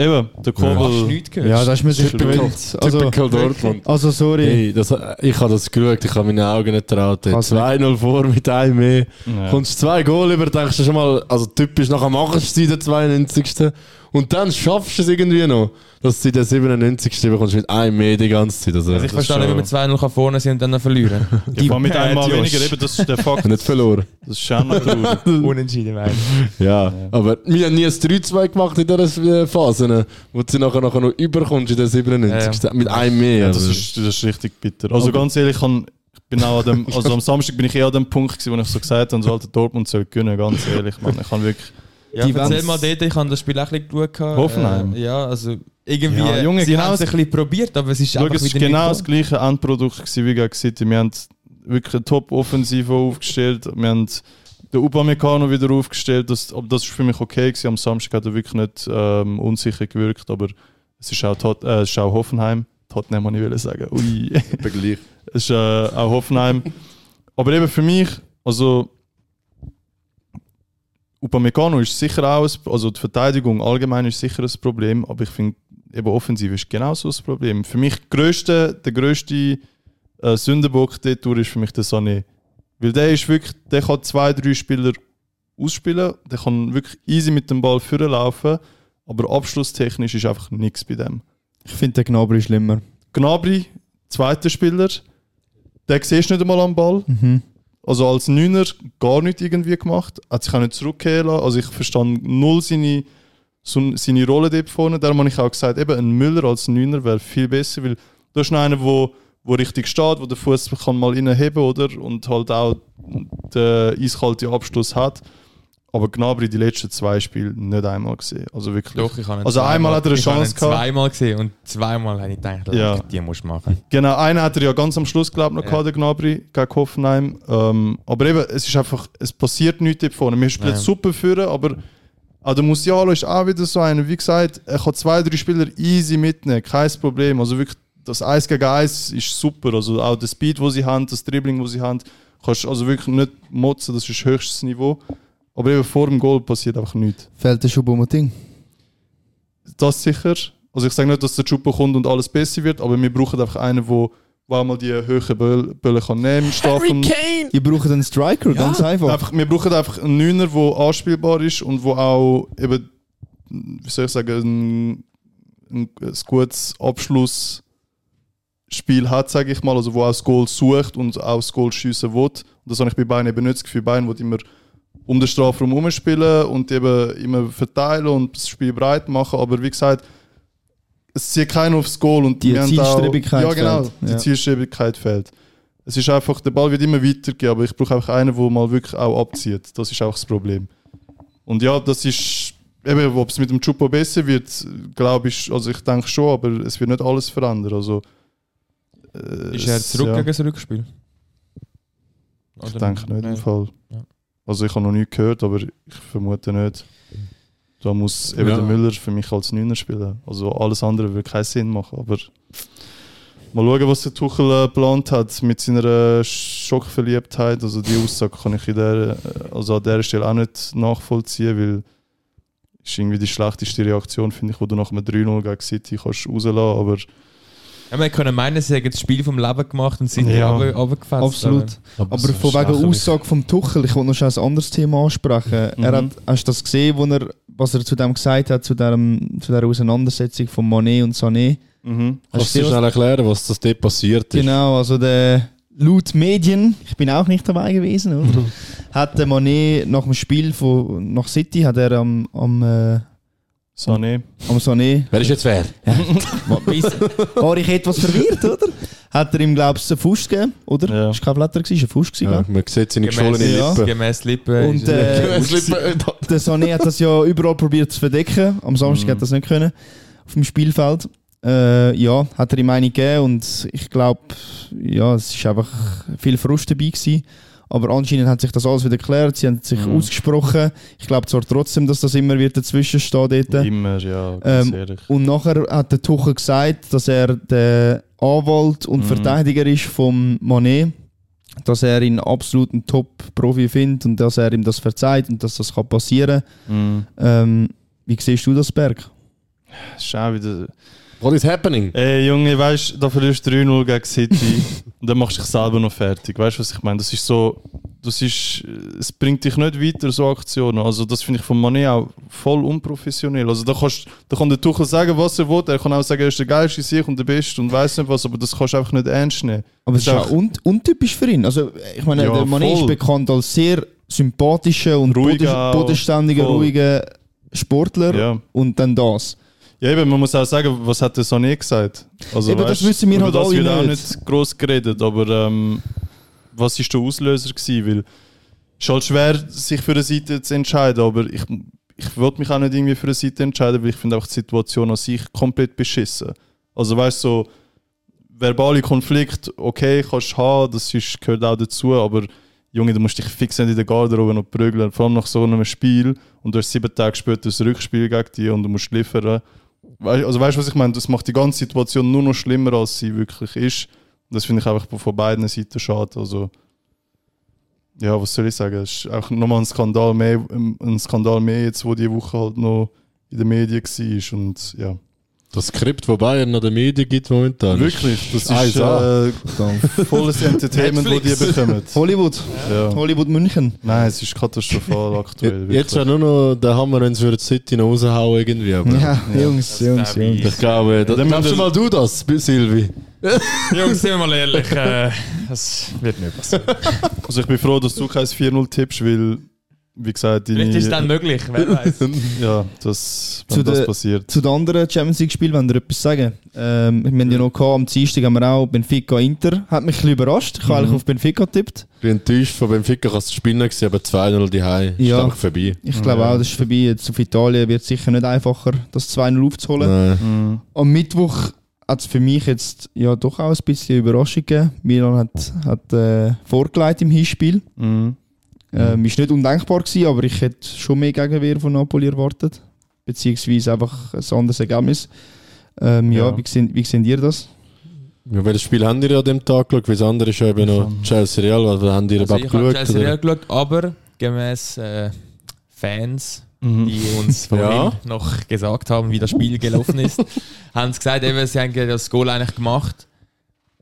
Eben, der Kobel. ja, das ist mir gewöhnt. Also, typical Dortmund. also sorry. Hey, das, ich habe das geschaut, ich habe meine Augen nicht getraut. Hey, Also- 2-0 vor mit einem mehr. Ja. Kommst zwei Goal über, denkst du schon mal, also typisch nachher machst du der 92. Und dann schaffst du es irgendwie noch, dass du in der 97. bekommst mit einem mehr die ganze Zeit. Also, also ich verstehe nicht, wie man 2-0 kann vorne sind und dann noch verlieren. (laughs) Ja, vor mit einmal weniger, eben, das ist der Fakt. (laughs) nicht verloren. Das ist schon noch traurig. (laughs) Unentschieden, meine ich. Ja, aber wir haben nie ein 3-2 gemacht in dieser Phase, ne, wo du nachher, nachher noch überkommst in der 97. Mit einem mehr. Ja, das, aber- ist, das ist richtig bitter. Also ganz ehrlich, ich, kann, bin auch an dem, also am Samstag bin ich eh an dem Punkt gewesen, wo ich so gesagt habe, so alter Dortmund soll gewinnen, ganz ehrlich, man. Ich kann wirklich, Ja, Die erzähl mal dort, ich habe das Spiel auch ein bisschen geschaut. Hoffenheim. Äh, ja, also irgendwie, Ja, Junge, sie genau haben es ein bisschen probiert, aber es ist schau, einfach es ist wieder genau nicht das gleiche Endprodukt gewesen wie gegen City. Wir haben wirklich eine Top-Offensive aufgestellt, wir haben den Upamecano wieder aufgestellt, das, aber das ist für mich okay gewesen. Am Samstag hat er wirklich nicht ähm, unsicher gewirkt, aber es ist auch, Tot, äh, es ist auch Hoffenheim. Tottenham, wollte ich wollte sagen. Ui. Vergleich. (laughs) Es ist äh, auch Hoffenheim. Aber eben für mich, also Upamecano ist sicher auch, ein, also die Verteidigung allgemein ist sicher ein Problem, aber ich finde, eben offensiv ist genauso ein Problem. Für mich grösste, der grösste äh, Sündenbock dort ist für mich der Sané. Weil der ist wirklich, der kann zwei, drei Spieler ausspielen, der kann wirklich easy mit dem Ball vorlaufen, aber abschlusstechnisch ist einfach nichts bei dem. Ich finde den Gnabry schlimmer. Gnabry, zweiter Spieler, den siehst du nicht einmal am Ball. Mhm. Also als Neuner gar nicht irgendwie gemacht, hat sich auch nicht zurückkehren lassen. Also ich verstand null seine, so, seine Rolle dort vorne. Darum habe ich auch gesagt, eben ein Müller als Neuner wäre viel besser, weil da ist einer, wo, wo richtig steht, wo der Fuß kann mal reinheben oder und halt auch den eiskalte Abschluss hat. Aber Gnabry die letzten zwei Spiele nicht einmal gesehen. Also wirklich. Doch, ich habe Also einmal hat er eine ich habe ihn Chance gehabt. zweimal gesehen und zweimal habe ich gedacht, Ja. die musst du machen. Genau, einen hat er ja ganz am Schluss, glaube ich, noch Ja. gehabt, der Gnabry gegen Hoffenheim. Ähm, aber eben, es ist einfach, es passiert nichts dort vorne. Wir spielen Ja. super führen, aber auch der Musialo ist auch wieder so einer. Wie gesagt, er kann zwei, drei Spieler easy mitnehmen, kein Problem. Also wirklich, das 1 gegen 1 ist super. Also auch der Speed, wo sie haben, das Dribbling, wo sie haben, kannst du also wirklich nicht motzen, das ist höchstes Niveau. Aber eben vor dem Goal passiert einfach nichts. Fehlt der Schubomotting? Das sicher. Also ich sage nicht, dass der Chupo kommt und alles besser wird, aber wir brauchen einfach einen, wo, der auch mal die höheren Bälle, Bälle kann nehmen Strafraum. Ihr braucht einen Striker, ganz einfach. Einfach, wir brauchen einfach einen Neuner, der anspielbar ist und wo auch eben, wie soll ich sagen, ein, ein, ein gutes Abschlussspiel hat, sage ich mal, also wo auch das Goal sucht und auch das Goal schiessen will. Und das habe ich bei Bayern eben nicht das Gefühl. Bayern will immer um den Strafraum herumspielen und eben immer verteilen und das Spiel breit machen, aber wie gesagt, es zieht keiner aufs Goal und Die wir haben auch- Zielstrebigkeit Ja, genau, fehlt. die Ja. Zielstrebigkeit fehlt. Es ist einfach, der Ball wird immer weitergehen, aber ich brauche einfach einen, der mal wirklich auch abzieht. Das ist auch das Problem. Und ja, das ist, eben, ob es mit dem Chupo besser wird, glaube ich, also ich denke schon, aber es wird nicht alles verändern. Also, äh, Ist er es- zurück ja, gegen das Rückspiel? Ich Oder- denke nicht im. Fall. Ja. Also ich habe noch nie gehört, aber ich vermute nicht. Da muss eben Ja. der Müller für mich als Neuner spielen. Also alles andere würde keinen Sinn machen. Aber mal schauen, was der Tuchel äh, geplant hat mit seiner Schockverliebtheit. Also die Aussage kann ich in der, äh, also an dieser Stelle auch nicht nachvollziehen, weil ist irgendwie die schlechteste Reaktion, finde ich, wo du nach einem 3-0 gegen City kannst rauslassen. Aber Ja, man könnte meinen, sie haben das Spiel vom Leben gemacht und sind Ja. runtergefetzt. Absolut. Aber es von wegen. Aussage vom Tuchel, ich wollte noch schnell ein anderes Thema ansprechen. Er Mhm. hat, hast du das gesehen, wo er, was er zu dem gesagt hat, zu, dem, zu der Auseinandersetzung von Manet und Sané? mhm. Hast Kannst du schnell erklären, was das dort passiert ist? Genau, also der laut Medien, ich bin auch nicht dabei gewesen, oder? (laughs) hat der Manet nach dem Spiel von nach City hat er am, am, äh, Sané. am Sané Wer ist jetzt wer? war (laughs) ich etwas verwirrt, oder? Hat er ihm glaubst du einen Fuß gegeben, oder? Ja. Ist kein Blätter gewesen, ist ein Fuß gewesen. Ja, man sieht seine geschwollene. Lippen. gemäß Lippen. Und äh, Lippen. der Sané hat das ja überall probiert zu verdecken. Am Samstag Mhm. hat er das nicht können auf dem Spielfeld. Äh, ja, hat er ihm eine gegeben und ich glaube, ja, es ist einfach viel Frust dabei gewesen. Aber anscheinend hat sich das alles wieder geklärt. Sie haben sich Mhm. ausgesprochen. Ich glaube zwar trotzdem, dass das immer wird dazwischen stehen dort. Immer, ja, Ähm. Und nachher hat der Tuchel gesagt, dass er der Anwalt und Mhm. Verteidiger ist vom Manet, dass er ihn absolut ein Top-Profi findet und dass er ihm das verzeiht und dass das kann passieren Mhm. ähm, Wie siehst du das, Berg? Das ist auch wieder. What is happening? Ey, Junge, weißt du, da verlierst du 3-0 gegen City und dann machst du dich selber noch fertig. Weißt du, was ich meine? Das ist so. Das ist, es bringt dich nicht weiter, so Aktionen. Also, das finde ich von Mané auch voll unprofessionell. Also, da, kannst, da kann der Tuchel sagen, was er will. Er kann auch sagen, er ist der geilste sich und der Beste und weiß nicht was, aber das kannst du einfach nicht ernst nehmen. Aber es ist Ist auch un untypisch für ihn. Also, ich meine, Ja, der Mané ist voll. bekannt als sehr sympathischer und Ruhiger bodenständiger, ruhiger Sportler. Ja. Und dann das. Ja, eben, man muss auch sagen, was hat der Sané gesagt? Also, Eben, das weißt, wissen wir halt das alle wird auch nicht. nicht gross geredet, aber ähm, was ist der Auslöser gewesen? Weil es ist halt schwer, sich für eine Seite zu entscheiden, aber ich, ich wollte mich auch nicht irgendwie für eine Seite entscheiden, weil ich finde auch die Situation an sich komplett beschissen. Also weißt du, so, verbale Konflikt, okay, kannst du haben, das ist, gehört auch dazu, aber Junge, du musst dich fix nicht in der Garderobe noch prügeln, vor allem nach so einem Spiel und du hast sieben Tage später ein Rückspiel gegen dich und du musst liefern. Also weißt du, was ich meine? Das macht die ganze Situation nur noch schlimmer, als sie wirklich ist. Und das finde ich einfach von beiden Seiten schade. Also, ja, was soll ich sagen? Es ist auch nochmal ein Skandal mehr, ein Skandal mehr jetzt, wo die Woche halt noch in den Medien war. Und ja, Das Skript, das Bayern an den Medien gibt momentan. wirklich, das ist 1A. äh, volles Entertainment, das die bekommen. (laughs) Hollywood. Ja. Hollywood München. Nein, es ist katastrophal aktuell. Je- Jetzt wirklich. wäre nur noch der Hammer, wenn sie für die City noch raushauen irgendwie. Aber Ja, Jungs, Jungs, Derby. Jungs. Ich glaube, da, Dann glaubst du mal du das, Silvi? (laughs) Jungs, sind wir mal ehrlich, äh, das wird nicht passieren. Also ich bin froh, dass du kein 4-0 tippst, weil, wie gesagt, deine, Vielleicht ist es dann möglich, wer (laughs) weiß. Ja, das, Zu wenn das der- passiert. Zu den anderen Champions League Spielen, wenn ihr etwas sagen. Ähm, wir haben ja noch gehabt, am Dienstag haben wir auch Benfica Inter. Hat mich ein bisschen überrascht. Ich habe eigentlich auf Benfica getippt. Ich bin enttäuscht von Benfica, kannst du spielen gewesen, aber 2-0 die Ist Ja. einfach vorbei. Ich glaube Ja. auch, das ist vorbei. Jetzt auf Italien wird es sicher nicht einfacher, das 2-0 aufzuholen. Mhm. Am Mittwoch hat es für mich jetzt ja doch auch ein bisschen Überraschung gegeben. Milan hat, hat äh, vorgelegt im Hinspiel. Mhm. Ähm, ist nicht undenkbar gewesen, aber ich hätte schon mehr Gegenwehr von Napoli erwartet. Beziehungsweise einfach ein anderes Ergebnis. Ähm, ja, Ja. Wie, seht, wie seht ihr das? Ja, welches Spiel haben ihr an dem Tag geschaut? Weil das andere ist ja eben noch Chelsea Real. Also haben ihr Also überhaupt ich habe geschaut? Chelsea? Real geschaut, aber gemäß äh, Fans, Mhm. die uns (laughs) vorhin Ja. noch gesagt haben, wie das Spiel gelaufen ist, (laughs) haben sie gesagt, eben, sie haben das Goal eigentlich gemacht.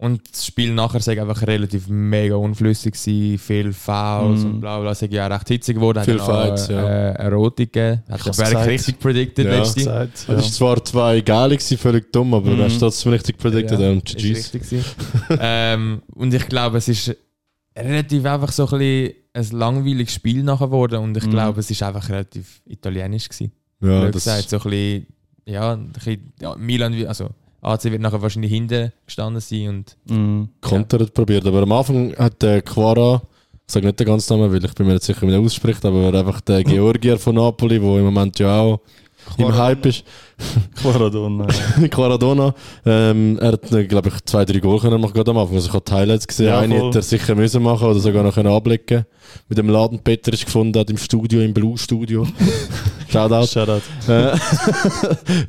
Und das Spiel nachher sei einfach relativ mega unflüssig gewesen, viel Fouls Mhm. und bla bla, sei ja recht hitzig geworden. Viel Fights, ja. Äh, rote gegeben. Hat der Berg richtig predicted Ja. letzte. Ja. ist zwar zwei geile gewesen, völlig dumm, aber Mhm. du hast trotzdem richtig predicted. Ja, ist GG's. richtig ähm, und ich glaube, es ist relativ einfach so ein, bisschen ein langweiliges Spiel nachher geworden und ich Mhm. glaube, es ist einfach relativ italienisch gewesen. Ja, das, gesagt, so ein bisschen, ja, ein bisschen, ja, Milan, wie- also AC wird nachher wahrscheinlich hinten gestanden sein und Mhm. kontert probiert. Aber am Anfang hat der Quara, ich sage nicht den ganzen Namen, weil ich bin mir nicht sicher, wie er ausspricht, aber einfach der (laughs) Georgier von Napoli, der im Moment ja auch im Hype ist, (laughs) (laughs) Quaradona. Quaradona, ähm, er hat, glaube ich, zwei, drei Goal können machen gerade am Anfang. Also ich habe die Highlights gesehen. Ja, Eine voll. hätte er sicher müssen machen oder sogar noch können abblicken Mit dem Laden Peter ist gefunden hat im Studio, im Blue Studio. Shoutout. Shoutout. Äh,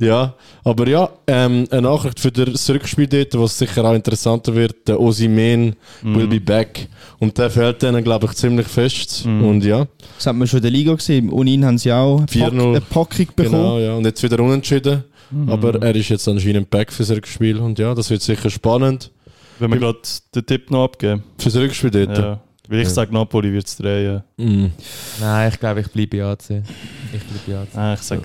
(laughs) ja, aber ja, ähm, eine Nachricht für das Rückspiel dort, was sicher auch interessanter wird, der Osimen will be back. Und der fällt denen, glaube ich, ziemlich fest. Mhm. Und ja, Das hat man schon in der Liga gesehen. Und ihn haben sie auch eine, Pack, 4-0. eine Packung bekommen. genau, ja. Und jetzt wieder unentschieden. Mhm. Aber er ist jetzt anscheinend back fürs Rückspiel. Und ja, das wird sicher spannend. Wenn wir gerade den Tipp noch abgeben. Fürs Rückspiel dort. Ja. Weil ich Ja. sage, Napoli wird es drehen. Mhm. nein, ich glaube, ich bleibe bei AC. Ich bleibe bei AC. Ah, ich sage,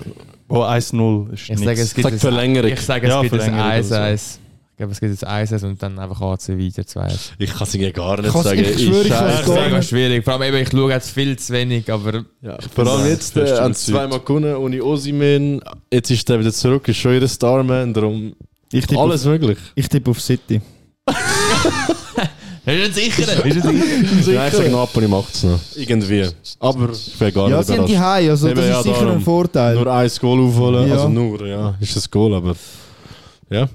oh, 1-0 ist Ich sage, es gibt Sag ein- Verlängerung. Ich sage, es Ja, gibt ein Verlängerung oder so. 1-1. Ich glaube, es gibt ein 1 und dann einfach AC weiter 2 Ich kann es irgendwie gar nicht Kann's- sagen. ich schwöre, ich Ist nicht. schwierig. Vor allem eben, ich schaue jetzt viel zu wenig, aber Ja, vor allem jetzt äh, haben sie zweimal gewonnen ohne Osimen. Jetzt ist er wieder zurück, ist schon ihr Starman. Darum Ich alles auf, möglich. ich tippe auf City. (laughs) Ist er sicher? Ist er sicher? Ja, ich sage, Napoli macht es noch. Irgendwie. Aber ich wäre gar Ja, nicht sie haben die. High, also Eben, das ja, ist sicher darum. ein Vorteil. Nur ein Goal aufholen. Ja. Also nur, ja. Ist das Goal, aber. Ja.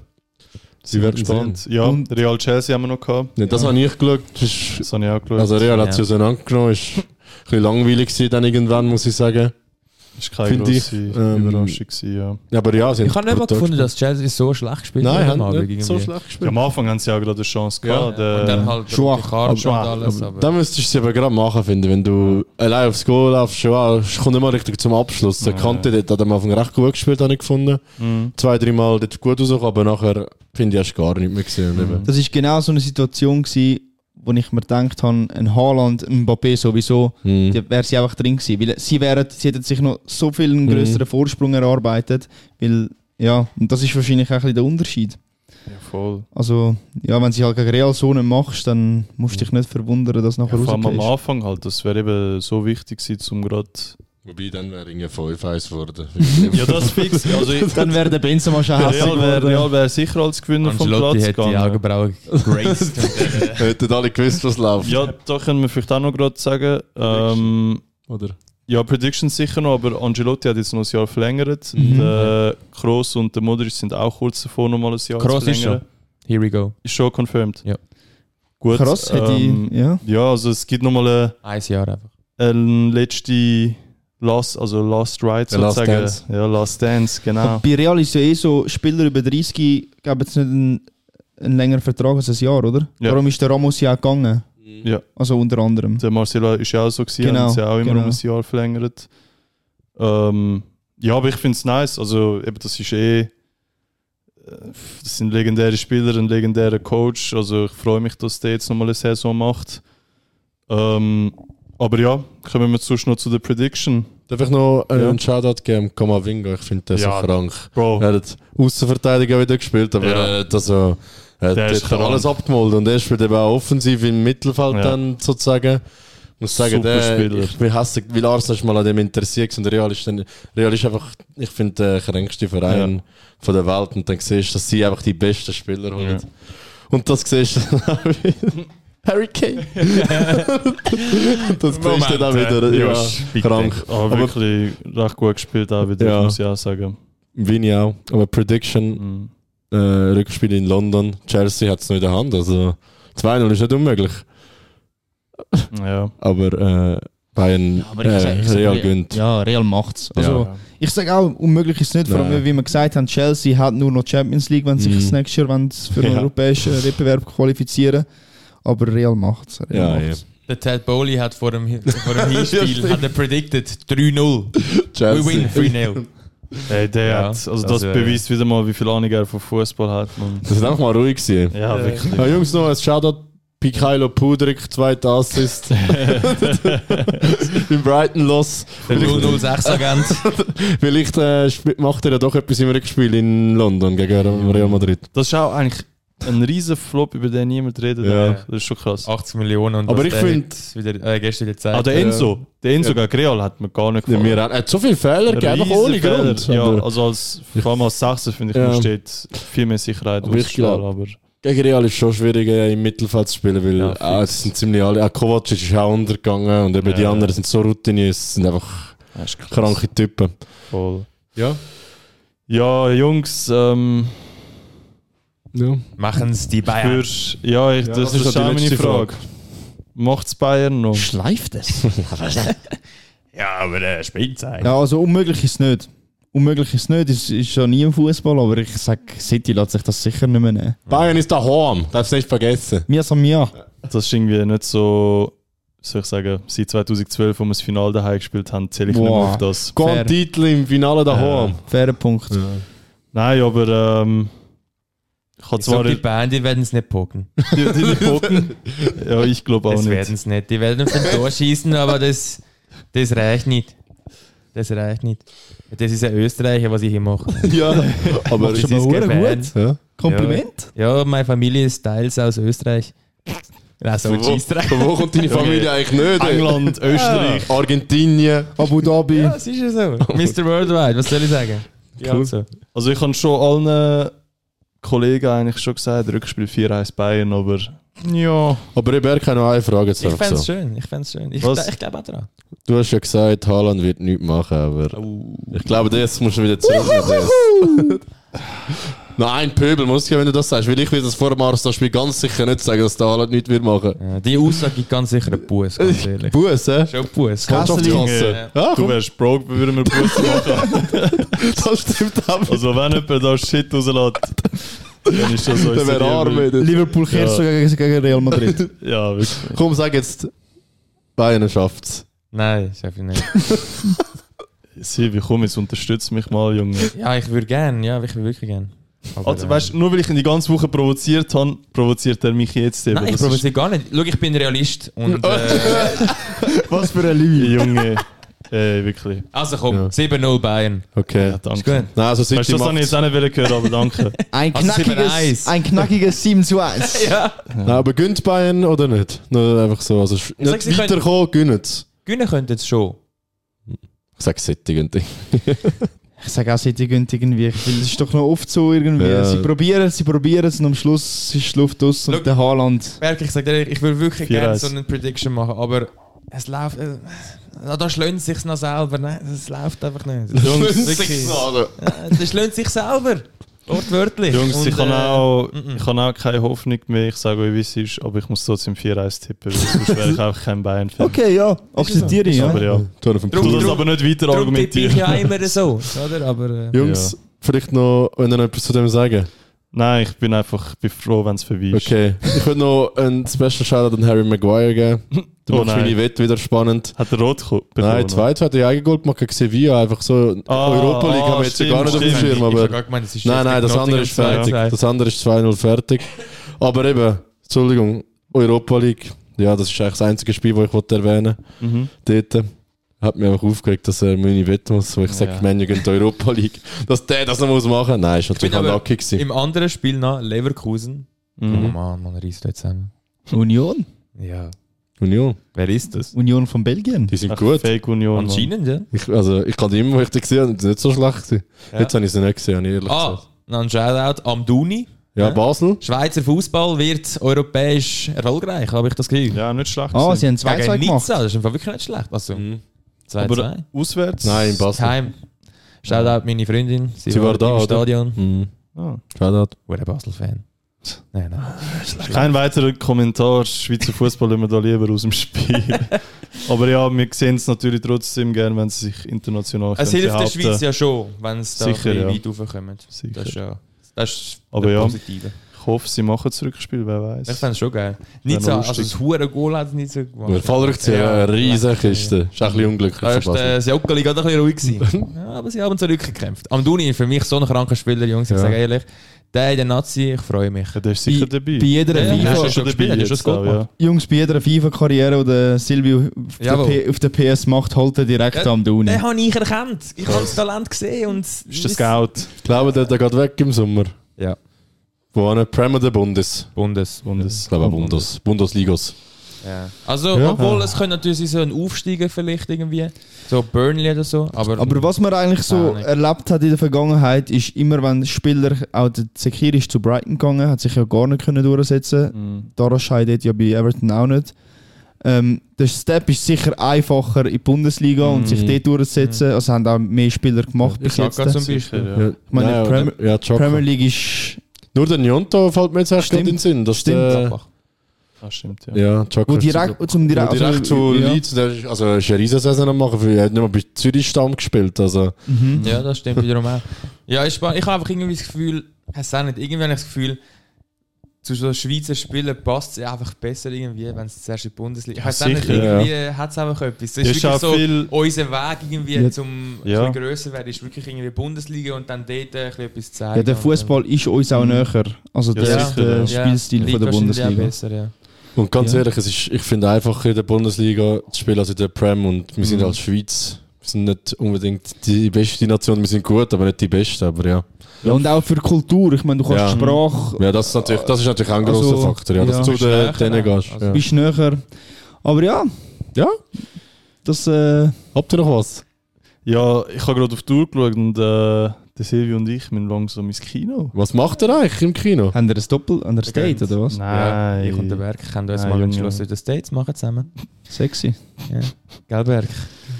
Sie werden gespannt. sehen. Ja, Und- Real Chelsea haben wir noch gehabt. Nee, das habe ich geschaut. Das Das habe ich auch geschaut. also Real hat Ja. sie auseinandergenommen. Ist ein bisschen langweilig gewesen dann irgendwann, muss ich sagen. Das war keine finde ich, grosse ähm, Überraschung. Gewesen, ja. Ja, aber ja, sie Ich habe nicht mal gefunden, dass Chelsea so schlecht gespielt Nein, hat am haben Abend nicht so schlecht Ja, gespielt. am Anfang haben sie auch gerade eine Chance gehabt. Ja, und dann halt Schwach. Karte und Aber- alles. Aber Da müsstest du sie aber gerade machen, finde. Wenn du allein aufs Goal laufst, schon auch, es kommt immer richtig zum Abschluss. Der Ja. Kante dort hat am Anfang recht gut gespielt, habe ich gefunden. Mhm. Zwei, dreimal dort gut rausgekommen, aber nachher finde ich, hast du gar nicht mehr gesehen. Mhm. eben, Das ist genau so eine Situation gewesen, wo ich mir gedacht habe, ein Haaland, ein Mbappé sowieso, hm. die wäre sie einfach drin gewesen. Weil sie, wären, sie hätten sich noch so viel einen Mhm. größeren Vorsprung erarbeitet. Weil, ja, und das ist wahrscheinlich auch ein bisschen der Unterschied. Ja, voll. Also, ja, wenn sie halt gegen Real so nicht machst, dann musst du dich nicht verwundern, dass Ja, nachher vor allem am. Anfang halt. Das wäre eben so wichtig gewesen, um gerade... Wobei, dann wäre irgendwie 5-1 geworden. (laughs) Ja, das fix. Also (laughs) Dann wäre der Benzema schon hässlich Real wäre geworden. Real wär sicher als Gewinner vom Ancelotti Platz hätte die gegangen. Augenbrauen graced. (laughs) Hätten alle gewusst, was läuft. Ja, da können wir vielleicht auch noch gerade sagen. Ähm, Oder? ja, Predictions sicher noch, aber Angelotti hat jetzt noch ein Jahr verlängert. Mhm. Der Kroos und der Modric sind auch kurz davor, noch mal ein Jahr Kroos zu ist verlängern. Here we go. Ist schon confirmed. Ja. Gut. Hätte ähm, ich, ja. Ja, also es gibt noch mal eine, Ein Jahr einfach. eine letzte Last, also Last Ride Der Last sozusagen. Dance. Ja, Last Dance, genau. Aber bei Real ist ja eh so, Spieler über 30 geben jetzt nicht einen, einen längeren Vertrag als ein Jahr, oder? Ja. Darum ist der Ramos ja auch gegangen. Ja. Also unter anderem. Der Marcelo ist ja auch so gewesen, Genau, haben sie auch immer genau. um ein Jahr verlängert. Ähm, ja, aber ich finde es nice. Also eben, das ist eh, äh, das sind legendäre Spieler, ein legendärer Coach. Also ich freue mich, dass der jetzt nochmal eine Saison macht. Ähm, aber ja, kommen wir sonst noch zu der Prediction. Darf ich noch äh, Ja. einen Shoutout geben? Kamavinga, ich finde den Ja. so krank. Bro, Er hat Außenverteidiger wieder gespielt, aber Ja. er hat also er hat Der dort krank. alles abgemalt und er spielt eben auch offensiv im Mittelfeld Ja. dann sozusagen. Ich muss sagen, Super der, Spieler. ich bin hässlich, weil Arsenal ist mal an dem interessiert und Real ist, dann, Real ist einfach, ich finde, der kränkste Verein Ja. von der Welt und dann siehst du, dass sie einfach die besten Spieler holen. Und das siehst du dann auch wieder. (laughs) Harry Kane. das siehst du dann wieder. Ja, krank. Aber, Aber- wirklich recht gut gespielt auch wieder, Ja. muss ich auch sagen. Vini auch. Aber Prediction, Mhm. äh, Rückspiel in London. Chelsea hat es noch in der Hand. Also 2-0 ist nicht unmöglich. Ja. Aber äh, Bayern Aber ich ich äh, sag, Real Real- gönnt. Ja, Real macht's. Also, ja. ich sage auch, unmöglich ist es nicht. Vor allem, Nein. wie wir gesagt haben, Chelsea hat nur noch Champions League, wenn sie sich Mhm. das nächste Jahr für den Ja. europäischen Wettbewerb qualifizieren Aber Real macht's. Real Ja. Der Ted Bowley hat vor dem, vor dem (laughs) Hinspiel hat er predicted 3-0. We win 3-0. (laughs) Hey, der Ja, hat, also das das wär- beweist wieder mal, wie viel Ahnung er von Fußball hat. Man. Das ist einfach mal ruhig gewesen. Ja, wirklich. Ja, Jungs, noch ein Shoutout. Pikailo Pudrik, zweiter Assist. (laughs) Im Brighton Loss. Der 006-Agent. Vielleicht äh, macht er ja doch etwas im Rückspiel in London gegen Real Madrid. Das ist auch eigentlich ein riesen Flop, über den niemand redet. Ja. Das ist schon krass. 80 Millionen und Aber ich der find- jetzt wieder, äh, gestern wieder gezeigt Ah, der. Enzo. Der Enzo gegen Real hat mir gar nicht Ja, gefallen. mir hat, er hat so viele Fehler gegeben, einfach ohne Riesen Grund. Fehler. Ja, also als, vor allem als Sechser finde ich, Ja. ja. steht viel mehr Sicherheit Aber ich auszustrahlen, glaub- aber gegen Real ist schon schwierig, im Mittelfeld zu spielen, weil Ja, ah, es sind ziemlich alle. Auch Kovacic ist auch untergegangen und eben Ja, die ja. anderen sind so routiniert, es sind einfach kranke Typen. Voll. Ja. Ja, Jungs, ähm, ja. Machen es die Bayern. für, ja, ich, Ja, das, das ist ist noch die auch meine letzte Frage. Macht's Bayern noch? Schleift es? (laughs) Ja, aber der spielt sein. ja, also unmöglich ist es nicht. Unmöglich ist es nicht, es ist ja nie im Fußball, aber ich sage, City lässt sich das sicher nicht mehr nehmen. Bayern ist daheim, darfst nicht vergessen. Mir sagen ja. Das ist irgendwie nicht so, wie soll ich sagen, seit 2012, wo wir das Finale daheim gespielt haben, zähle ich nicht mehr Boah. auf das. Kein Titel im Finale daheim. Fairer Punkt. Nein, aber ähm, ich habe Ich zwar die die, Bayern, die werden es nicht poken. (laughs) die, die Poken. Ja, ich glaube auch Das nicht. werden es nicht. Die werden auf den Tor schießen, aber das, das reicht nicht. Das reicht nicht. Das ist ein Österreicher, was ich hier mache. (laughs) Ja, aber Das schon ist mal Fan. ja. Kompliment? Ja, meine Familie ist teils aus Österreich. Also Von wo, von wo kommt deine Familie eigentlich nicht? England, Österreich. Argentinien. Abu Dhabi. Ja, es ist ja so. (laughs) Mr. Worldwide, was soll ich sagen? Ja, Cool. so. Also ich habe schon allen Kollegen eigentlich schon gesagt, Rückspiel 4-1 Bayern, aber ja. Aber ich habe noch eine Frage zu Ich fände es so. schön. Ich fände schön. Ich, Was? ich glaube auch daran. Du hast ja gesagt, Haaland wird nichts machen, aber Oh. ich glaube, das musst du wieder zurück. (laughs) Nein, Pöbel muss ich ja, wenn du das sagst, weil ich will das vor dem Arsenal-Spiel ganz sicher nicht sagen, dass der Haaland nichts wird machen. Ja, die Aussage gibt ganz sicher einen Buß, ganz (laughs) ehrlich. Bus, hä? Schon Buß. Mannschaftskasse. Ja, Du wärst broke, wir würden wir Bus machen. (laughs) das stimmt auch. Also wenn jemand da Shit rauslässt, dann ist das so Der wäre arm. Liverpool kehrt Ja. so gegen, Real Madrid. (laughs) Ja, wirklich. Komm, sag jetzt, Bayern schafft's. Nein, schaffe ich nicht. Silvi, komm, jetzt unterstütz mich mal, Junge. Ja, ich würde gern. Ja, ich würde wirklich gern. Aber, Also, äh, weißt, nur weil ich ihn die ganze Woche provoziert habe, provoziert er mich jetzt eben. Nein, ich Das provoziere gar nicht. Schau, ich bin Realist. Und, (laughs) äh, Was für eine Lüge. Junge, ey, wirklich. also komm, Ja. 7-0 Bayern. Okay. Ja, danke. Ist gut. Nein, also Weißt das habe ich jetzt auch nicht hören, aber danke. (laughs) Ein Also knackiges, 7-1. ein knackiges 7 zu 1. (laughs) Ja. Nein, aber gönnt Bayern oder nicht? Nur einfach so. Also sch- sag, nicht sie können- weiterkommen, gönnt's. Gewinnen könnten jetzt schon. Ich sag City gönnt. Ich sage auch, City gönnt irgendwie. Weil es ist doch noch oft so irgendwie. Ja. Sie probieren es, sie probieren es und am Schluss ist die Luft aus und der Haaland. Berg, ich sage dir, ich würde wirklich 4-1. gerne so eine Prediction machen, aber es läuft. Äh, da schlönt es sich noch selber. Nein, es läuft einfach nicht. Jungs, wirklich. Ja, das schlönt sich selber. Wortwörtlich. Jungs, Und, ich habe äh, auch, mm-mm. ich habe auch keine Hoffnung mehr. Ich sage euch, wie es ist, aber ich muss trotzdem 4-1 tippen, weil sonst wäre ich einfach kein Bayern-Fan. Okay, ja, akzeptiere ich. Ja. Aber ja. Tu auf Drum- das aber nicht weiter tippe ich argumentieren. ja immer so. Oder? Aber, äh, Jungs, vielleicht noch, wenn ihr noch etwas zu dem sagen. Nein, ich bin einfach bin froh, wenn es vorbei ist. Okay. Ich würde noch einen Special Shoutout an Harry Maguire geben. (laughs) Du Oh Wette wieder spannend. Hat er rot bekommen? Nein, zweit hat er Eigengoal gemacht gegen Sevilla. Einfach so Ah, Europa League ah, haben wir jetzt ja gar nicht auf dem Schirm. ich Aber gerade gemeint, es ist nein, nein, das andere ist fertig. 2-2. Das andere ist 2-0 fertig. Aber eben, Entschuldigung, Europa League. Ja, das ist eigentlich das einzige Spiel, das ich wollte erwähnen Mhm. wollte. Hat mich einfach aufgeregt, dass er meine Wette muss, wo ich sage, Ja. Menu gegen die Europa League. Dass der das noch muss machen Nein, ist natürlich bin aber unlucky gewesen. Im anderen Spiel noch Leverkusen. Oh Mhm. Mann, man reißt jetzt zusammen. Union. Ja. Union, Wer ist das? Union von Belgien. die sind Ach, gut. Fake Union. Anscheinend, ja. Ich, also, ich kann die immer, wo ich die gesehen habe, nicht so schlecht gewesen. Ja. Jetzt habe ich sie nicht gesehen, ich ehrlich Ah, gesagt. noch ein Shoutout am Duni. Ja. Basel. Schweizer Fußball wird europäisch erfolgreich, habe ich das Gefühl. Ja, nicht schlecht. Ah, gewesen. sie haben 2-2 Gegen gemacht. Nizza, das ist einfach wirklich nicht schlecht. Also, 2-2. aber auswärts? Nein, in Basel. Heim. Shoutout meine Freundin. Sie, Sie war da, im oder? Stadion. Mhm. Ah. Shoutout. War ein Basel-Fan. Nein, nein. Kein weiterer Kommentar. Schweizer Fußball wir da lieber aus dem Spiel. (laughs) aber ja, wir sehen es natürlich trotzdem gern, wenn sie sich international Es hilft der behaupten. Schweiz ja schon, wenn es da Sicher, ja. weit raufkommt. Sicher. Das ist ja das ist Aber der ja. Positive. Ich hoffe, sie machen das Rückspiel, wer weiß. Ich fände es schon geil. Nicht so, noch also das hure Goal hat es nicht so gemacht. Der Fallrückzieher, Ja. eine riesige Kiste. Ist auch ein bisschen unglücklich. Da ist der gerade ein bisschen ruhig gewesen. (laughs) ja, aber sie haben zurückgekämpft. Amduni ist für mich so ein kranker Spieler, Jungs. Ich Ja. sage ehrlich, der in der Nazi, ich freue mich. Ja, der ist sicher Bei- dabei. bei jeder Ja, FIFA ja, ist schon dabei schon jetzt das auch, ja. Jungs, bei jeder FIFA-Karriere, die der Silvio auf der, auf der PS macht, holt er direkt Ja, am Duni. Den habe ich erkannt. Ich habe das Talent gesehen und... Ist der Scout? Ich glaube, der, der geht weg im Sommer. Ja. Wo eine Premier der Bundes. Bundes. Bundes. Ich glaube, Bundes. Bundesligos. Ja. Also, Ja. obwohl es könnte natürlich so ein Aufsteigen vielleicht irgendwie. So Burnley oder so. Aber, Aber was man eigentlich so Keine erlebt hat in der Vergangenheit, ist immer, wenn Spieler, auch der Sekir ist zu Brighton gegangen, hat sich ja gar nicht können durchsetzen Mhm. Daraus scheidet ja bei Everton auch nicht. Ähm, der Step ist sicher einfacher in die Bundesliga und Mhm. sich dort durchzusetzen. Also haben auch mehr Spieler gemacht bis jetzt. Chaka zum Beispiel. ja. Ich meine, ja, Premier- ja. Premier League ist, Nur der Njonto fällt mir jetzt erst Stimmt. gerade in den Sinn. Dass Stimmt. Der, Ah, stimmt, ja. ja, Chaka wo direkt, zum Wo direkt, direkt also, zu ja. Leeds, der ist, also ist eine Riesensaison am machen, weil er hat nicht mal bei Zürich Stamm gespielt. Also, Mhm. Ja, das stimmt wiederum auch. Ja, spannend. Ich habe einfach irgendwie das Gefühl, ich weiß auch nicht, irgendwie habe ich das Gefühl, zu so Schweizer Spielen passt es einfach besser irgendwie, wenn es zuerst in die Bundesliga Ich weiß auch nicht, irgendwie hat es einfach etwas. Das Ja, ist ist wirklich so, viel- unser Weg irgendwie Ja. zum Ja. grösser werden, ist wirklich irgendwie Bundesliga und dann dort ein bisschen etwas zeigen. Ja, der Fußball ist uns auch näher. Also der, Ja, der ja. Spielstil von der Bundesliga. Besser, ja. Und ganz Ja. ehrlich, es ist, ich finde einfacher in der Bundesliga zu spielen als in der Prem. Und wir sind Mhm. als Schweiz, wir sind nicht unbedingt die beste Nation, wir sind gut, aber nicht die beste. Aber ja, Ja, und auch für Kultur. Ich meine, du kannst Ja. Sprache, ja das, ist natürlich, das ist natürlich auch ein Also, grosser Faktor, ja, dass ja. du Bist den- näher denen gehst. Also, ja. bist näher. Aber ja, ja, das... Äh, habt ihr noch was? Ja, ich habe gerade auf die Tour geschaut und äh, der Silvio und ich müssen langsam ins Kino. Was macht ihr eigentlich im Kino? haben wir ein Doppel an der Date, oder was? Ja, Nein. ich und der Berg können uns Nein, mal entschlossen in den States machen zusammen. Sexy. Ja. Gell, Berg?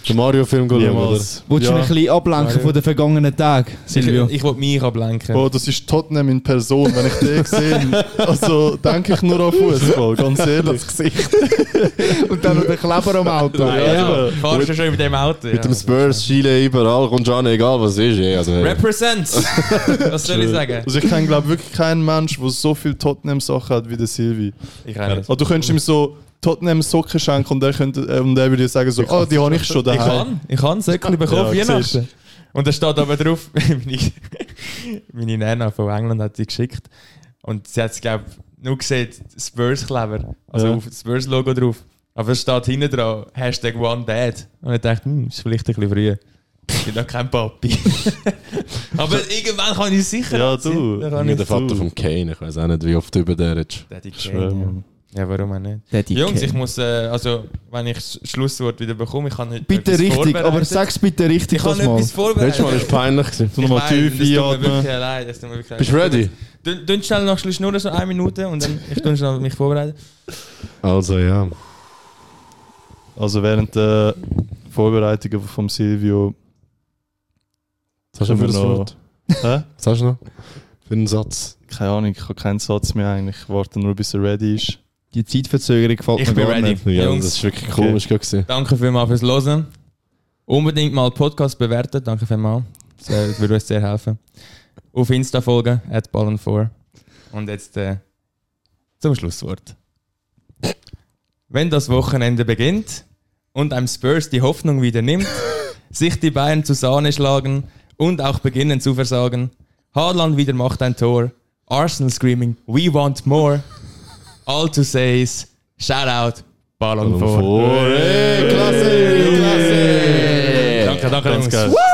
Den Mario-Film schauen, oder? Wolltest du Ja. mich ein bisschen ablenken Mario. von den vergangenen Tagen, Silvio? Ich, ich will mich ablenken. Boah, das ist Tottenham in Person, wenn ich den sehe. Also denke ich nur an Fußball, ganz ehrlich. (laughs) Und dann noch den Kleber am Auto. Ah, Ja, ja, eben. fahrst du schon mit dem Auto? Mit dem Spurs, Chile, überall, kommt schon an, egal was ist. eh, Also, Represent! (laughs) Was soll ich sagen? Also ich kenne glaube wirklich keinen Mensch, der so viel Tottenham-Sachen hat wie der Silvi. Ich nicht. Also du könntest ihm so Tottenham-Socken schenken und er, könnte, äh, und er würde sagen so, ah, die habe ich schon Ich daheim. kann, ich kann Säckchen bekommen Ja, siehst Weihnachten. Und da steht aber drauf, (laughs) meine, meine Nana von England hat sie geschickt. Und sie hat es, glaube ich, nur gesehen, Spurs-Kleber. Also Ja. auf das Spurs-Logo drauf. Aber es steht hinten dran, Hashtag One Dad. Und ich dachte, hm, ist vielleicht ein bisschen früh. Ich bin noch kein Papi. (laughs) aber irgendwann kann ich sicher. Ja, du. Ich der Vater von Kane, ich weiß auch nicht, wie oft du über den redest. Daddy Kane, ja. Warum auch nicht? Daddy Jungs, ich muss, äh, also, wenn ich das Schlusswort wieder bekomme, ich kann nicht. Bitte richtig, aber sag's bitte richtig Ich mal. etwas vorbereitet. Letztes Mal war es peinlich. gewesen. Du nochmal Ich tief einatmen. wirklich leid, das tut mir wirklich. Bist du ready? Dünn, schnell noch ein bisschen schnurren, so eine Minute und dann ich tue schnell mich vorbereiten. Also, ja. Also während der Vorbereitungen vom Silvio Was hast du für noch... Wort? Hä? Was hast du noch? Für einen Satz? Keine Ahnung, ich habe keinen Satz mehr eigentlich. Ich warte nur, bis er ready ist. Die Zeitverzögerung gefällt Ich mir bin gar ready. nicht. Ja, Jungs. das ist wirklich komisch gewesen. Danke vielmals fürs Hören. Unbedingt mal Podcast bewerten, danke vielmals. Das, äh, das würde uns sehr helfen. Auf Insta folgen, at ballen4. Und jetzt äh, zum Schlusswort. Wenn das Wochenende beginnt und einem Spurs die Hoffnung wieder nimmt, (laughs) sich die Bayern zu Sahne schlagen und auch beginnen zu versagen, Haaland wieder macht ein Tor, Arsenal screaming, we want more, all to say is, shout out, Ballon 4. Hey, klasse, klasse. Danke, danke, geil.